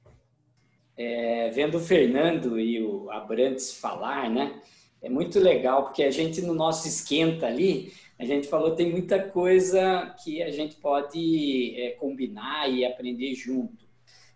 É, vendo o Fernando e o Abrantes falar, né? É muito legal, porque a gente, no nosso esquenta ali, a gente falou tem muita coisa que a gente pode é, combinar e aprender junto.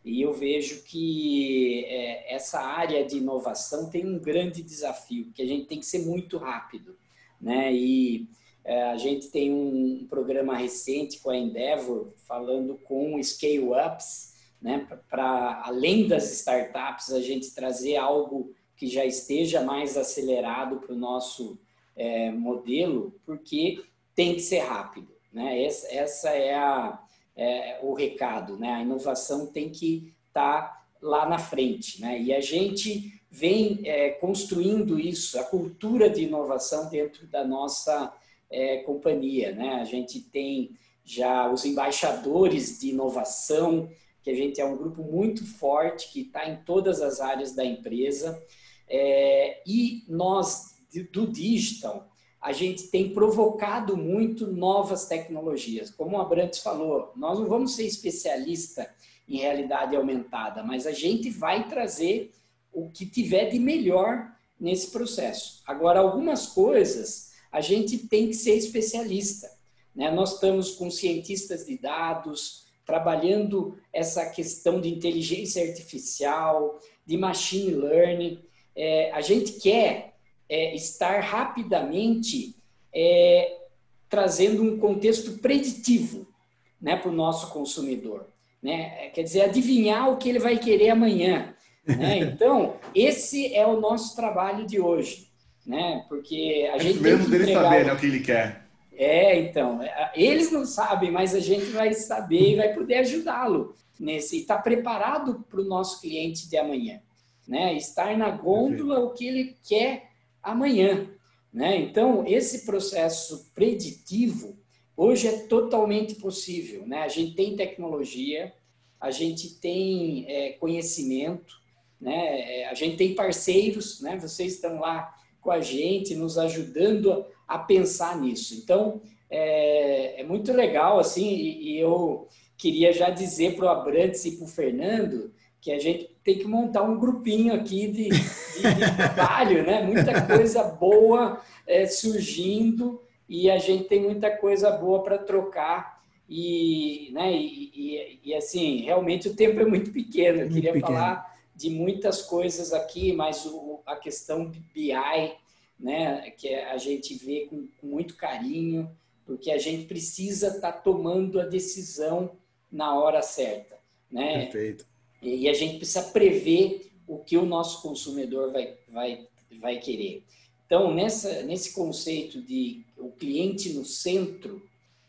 E eu vejo que é, essa área de inovação tem um grande desafio, que a gente tem que ser muito rápido, né? E é, a gente tem um programa recente com a Endeavor falando com scale-ups, né, para além das startups, a gente trazer algo que já esteja mais acelerado para o nosso é, modelo, porque tem que ser rápido. Né? Essa, essa é, a, é, o recado. Né? A inovação tem que estar tá lá na frente. Né? E a gente vem é, construindo isso, a cultura de inovação dentro da nossa é, companhia. Né? A gente tem já os embaixadores de inovação, que a gente é um grupo muito forte, que está em todas as áreas da empresa. É, e nós, do digital, a gente tem provocado muito novas tecnologias. Como o Abrantes falou, nós não vamos ser especialista em realidade aumentada, mas a gente vai trazer o que tiver de melhor nesse processo. Agora, algumas coisas a gente tem que ser especialista. Né? Nós estamos com cientistas de dados, trabalhando essa questão de inteligência artificial, de machine learning. É, a gente quer é, estar rapidamente é, trazendo um contexto preditivo né, para o nosso consumidor. Né? É, quer dizer, adivinhar o que ele vai querer amanhã. Né? *laughs* Então, esse é o nosso trabalho de hoje. Né? Porque a gente. Mesmo dele saber né, o que ele quer. É, então, é, eles não sabem, mas a gente vai saber e vai poder ajudá-lo nesse, estar tá preparado para o nosso cliente de amanhã, né? Estar na gôndola o que ele quer amanhã, né? Então, esse processo preditivo hoje é totalmente possível, né? A gente tem tecnologia, a gente tem é, conhecimento, né? É, a gente tem parceiros, né? Vocês estão lá com a gente, nos ajudando a a pensar nisso. Então, é, é muito legal, assim, e, e, eu queria já dizer para o Abrantes e para o Fernando que a gente tem que montar um grupinho aqui de, de, de trabalho, né? Muita coisa boa é, surgindo e a gente tem muita coisa boa para trocar e, né, e, e, e, assim, realmente o tempo é muito pequeno. Eu muito queria pequeno. falar de muitas coisas aqui, mas o, a questão BI né, que a gente vê com, com muito carinho, porque a gente precisa estar tá tomando a decisão na hora certa, né? Perfeito. E, a gente precisa prever o que o nosso consumidor vai, vai, vai querer. Então, nessa, nesse conceito de o cliente no centro,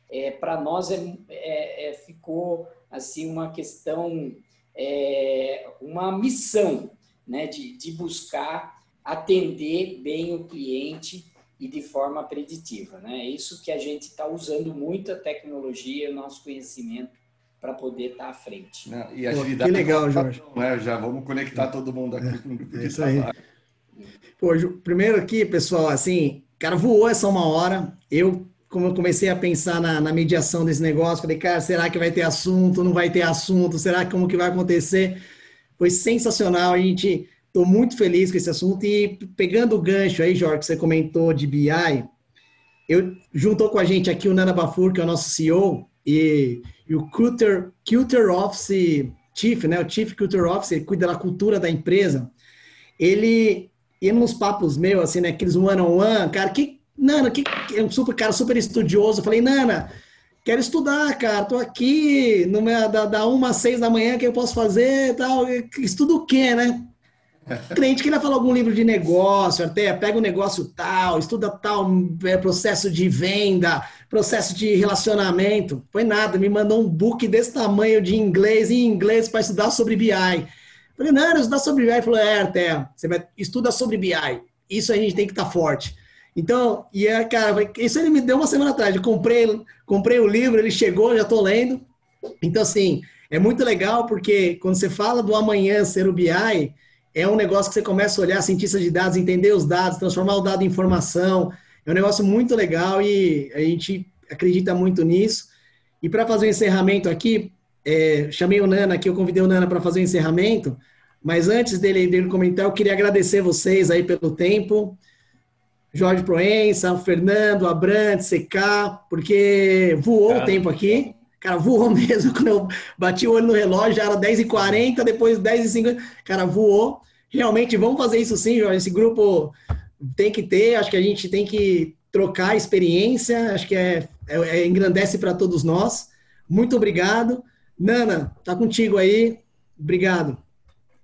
é, para nós é, é, é, ficou assim uma questão, é, uma missão né, de, de buscar atender bem o cliente e de forma preditiva. Né? É isso que a gente está usando muito a tecnologia, o nosso conhecimento para poder estar tá à frente. Não, e agilidade. Que legal, Jorge. Né? Já vamos conectar todo mundo aqui com é, isso aí. Pô, primeiro aqui, pessoal, assim, cara, voou essa uma hora. Eu, como eu comecei a pensar na, na mediação desse negócio, falei, cara, será que vai ter assunto? Não vai ter assunto? Será que como que vai acontecer? Foi sensacional. A gente Estou muito feliz com esse assunto e pegando o gancho aí, Jorge, que você comentou de BI, eu juntou com a gente aqui o Nana Bafur, que é o nosso CEO, e, e o Culture, Culture Office Chief, né? O Chief Culture Officer, cuida da cultura da empresa. Ele ia nos papos meus, assim, né? Aqueles one-on-one, -on -one, cara, que Nana, que é um super cara super estudioso. Falei, Nana, quero estudar, cara. Tô aqui meu, da, da uma às seis da manhã, que eu posso fazer tal. Estudo o quê, né? Cliente queria falar algum livro de negócio, até pega um negócio tal, estuda tal é, processo de venda, processo de relacionamento. Foi nada, me mandou um book desse tamanho de inglês, em inglês, para estudar sobre BI. Falei, não, eu estudar sobre BI. Ele falou, é, até, você vai, estuda sobre BI. Isso a gente tem que estar tá forte. Então, e é, cara, isso ele me deu uma semana atrás. Eu comprei, comprei o livro, ele chegou, já estou lendo. Então, assim, é muito legal porque quando você fala do amanhã ser o BI, é um negócio que você começa a olhar cientista de dados, entender os dados, transformar o dado em informação. É um negócio muito legal e a gente acredita muito nisso. E para fazer o encerramento aqui, é, chamei o Nana aqui, eu convidei o Nana para fazer o encerramento, mas antes dele, dele comentar, eu queria agradecer vocês aí pelo tempo. Jorge Proença, o Fernando, Abrantes, CK, porque voou o tempo aqui. Cara, voou *laughs* mesmo. Quando eu bati o olho no relógio, já era 10h40, depois 10h50. Cara, voou. Realmente, vamos fazer isso sim, Jorge. Esse grupo tem que ter, acho que a gente tem que trocar experiência, acho que é, é, é engrandece para todos nós. Muito obrigado. Nana, tá contigo aí. Obrigado.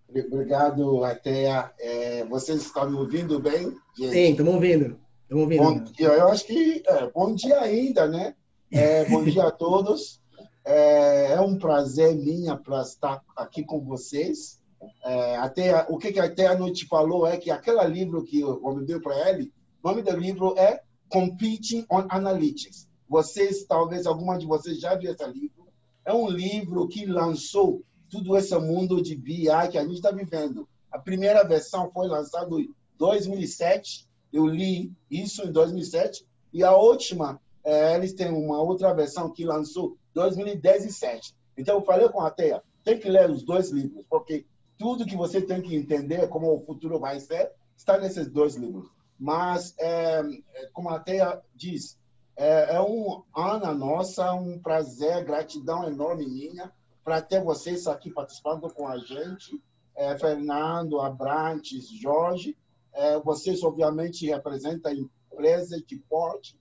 Obrigado, Ateia. É, vocês estão me ouvindo bem? Gente? Sim, estamos ouvindo. Estamos ouvindo. Bom dia, eu acho que é, bom dia ainda, né? É, bom dia a todos. É, é um prazer minha para estar aqui com vocês. É, até o que, até a noite falou é que aquele livro que eu dei para ele, o nome do livro é Competing on Analytics. Vocês, talvez alguma de vocês já viu esse livro. É um livro que lançou todo esse mundo de BI que a gente está vivendo. A primeira versão foi lançada em 2007. Eu li isso em 2007. E a última, é, eles têm uma outra versão que lançou 2017. Então, eu falei com a Teia, tem que ler os dois livros, porque tudo que você tem que entender como o futuro vai ser está nesses dois livros. Mas, é, é como a Teia diz, é, é um ano nossa, um prazer, gratidão enorme minha para ter vocês aqui participando com a gente. É, Fernando, Abrantes, Jorge, é, vocês obviamente representam empresas de porte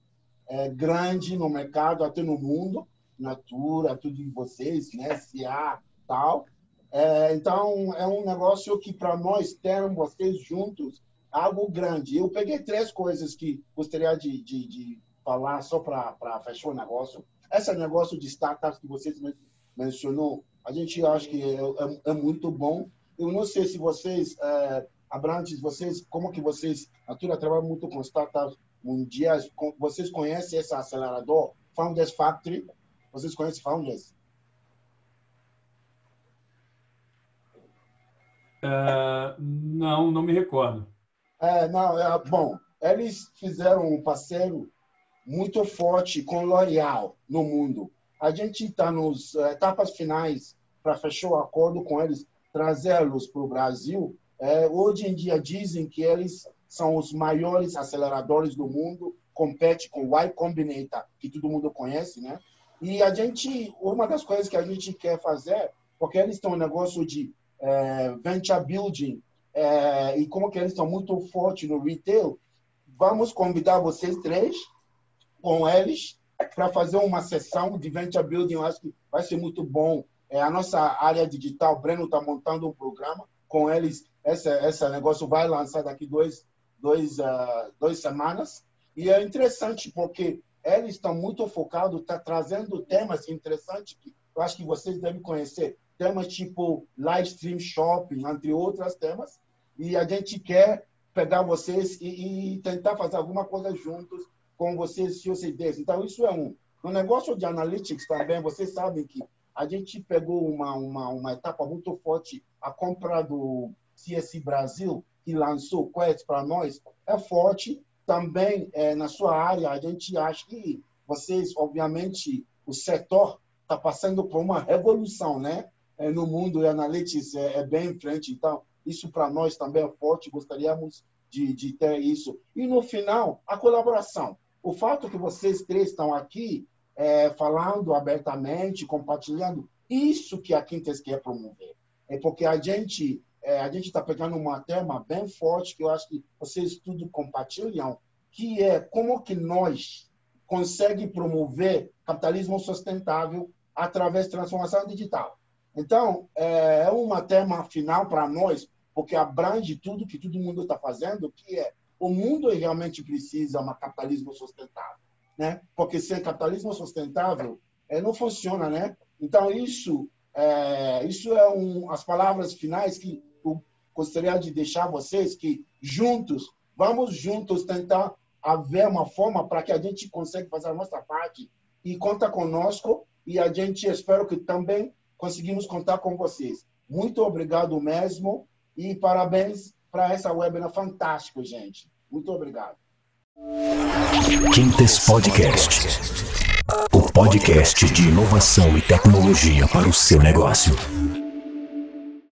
é, grande no mercado, até no mundo, Natura, tudo de vocês, né? CA, tal. É, então, é um negócio que, para nós termos vocês juntos, algo grande. Eu peguei três coisas que gostaria de, de, de falar só para fechar o negócio. Esse negócio de startups que vocês mencionou, a gente acha que é, é, é muito bom. Eu não sei se vocês, é, Abrantes, vocês, como que vocês, a Natura trabalha muito com startups mundiais, vocês conhecem esse acelerador, Founders Factory? Vocês conhecem Founders? Uh, não, não me recordo. É, não, é, bom, eles fizeram um parceiro muito forte com L'Oréal no mundo. A gente está nas uh, etapas finais para fechar o acordo com eles, trazê-los para o Brasil. É, hoje em dia dizem que eles são os maiores aceleradores do mundo, compete com o Y Combinator, que todo mundo conhece, né? E a gente, uma das coisas que a gente quer fazer, porque eles têm um negócio de é, venture building é, e como que eles estão muito fortes no retail, vamos convidar vocês três com eles para fazer uma sessão de venture building. Eu acho que vai ser muito bom. É, a nossa área digital, o Breno está montando um programa com eles. Esse, esse negócio vai lançar daqui dois, dois, uh, duas semanas. E é interessante porque eles estão muito focados, está trazendo temas interessantes que eu acho que vocês devem conhecer. Temas tipo live stream shopping, entre outros temas. E a gente quer pegar vocês e, e tentar fazer alguma coisa juntos com vocês, se vocês ideias. Então, isso é um. No negócio de analytics também, vocês sabem que a gente pegou uma, uma, uma etapa muito forte, a compra do CSI Brasil, que lançou Quest para nós, é forte, também é, na sua área, a gente acha que vocês, obviamente, o setor está passando por uma revolução, né? É, no mundo de analytics é, é, bem em frente, então isso para nós também é forte, gostaríamos de, de ter isso. E no final, a colaboração. O fato que vocês três estão aqui é, falando abertamente, compartilhando, isso que a Quintes quer promover. É porque a gente é, a gente está pegando um tema bem forte que eu acho que vocês tudo compartilham, que é como que nós consegue promover capitalismo sustentável através de transformação digital. Então, é, é um tema final para nós, porque abrange tudo que todo mundo está fazendo, que é o mundo realmente precisa de um capitalismo sustentável, né? Porque sem capitalismo sustentável, é, não funciona, né? Então isso é, isso é um, as palavras finais que eu gostaria de deixar vocês que juntos vamos juntos tentar haver uma forma para que a gente consiga fazer a nossa parte e conta conosco e a gente espero que também conseguimos contar com vocês. Muito obrigado mesmo e parabéns para essa webinar fantástico, gente. Muito obrigado. Quintes Podcast. O podcast de inovação e tecnologia para o seu negócio.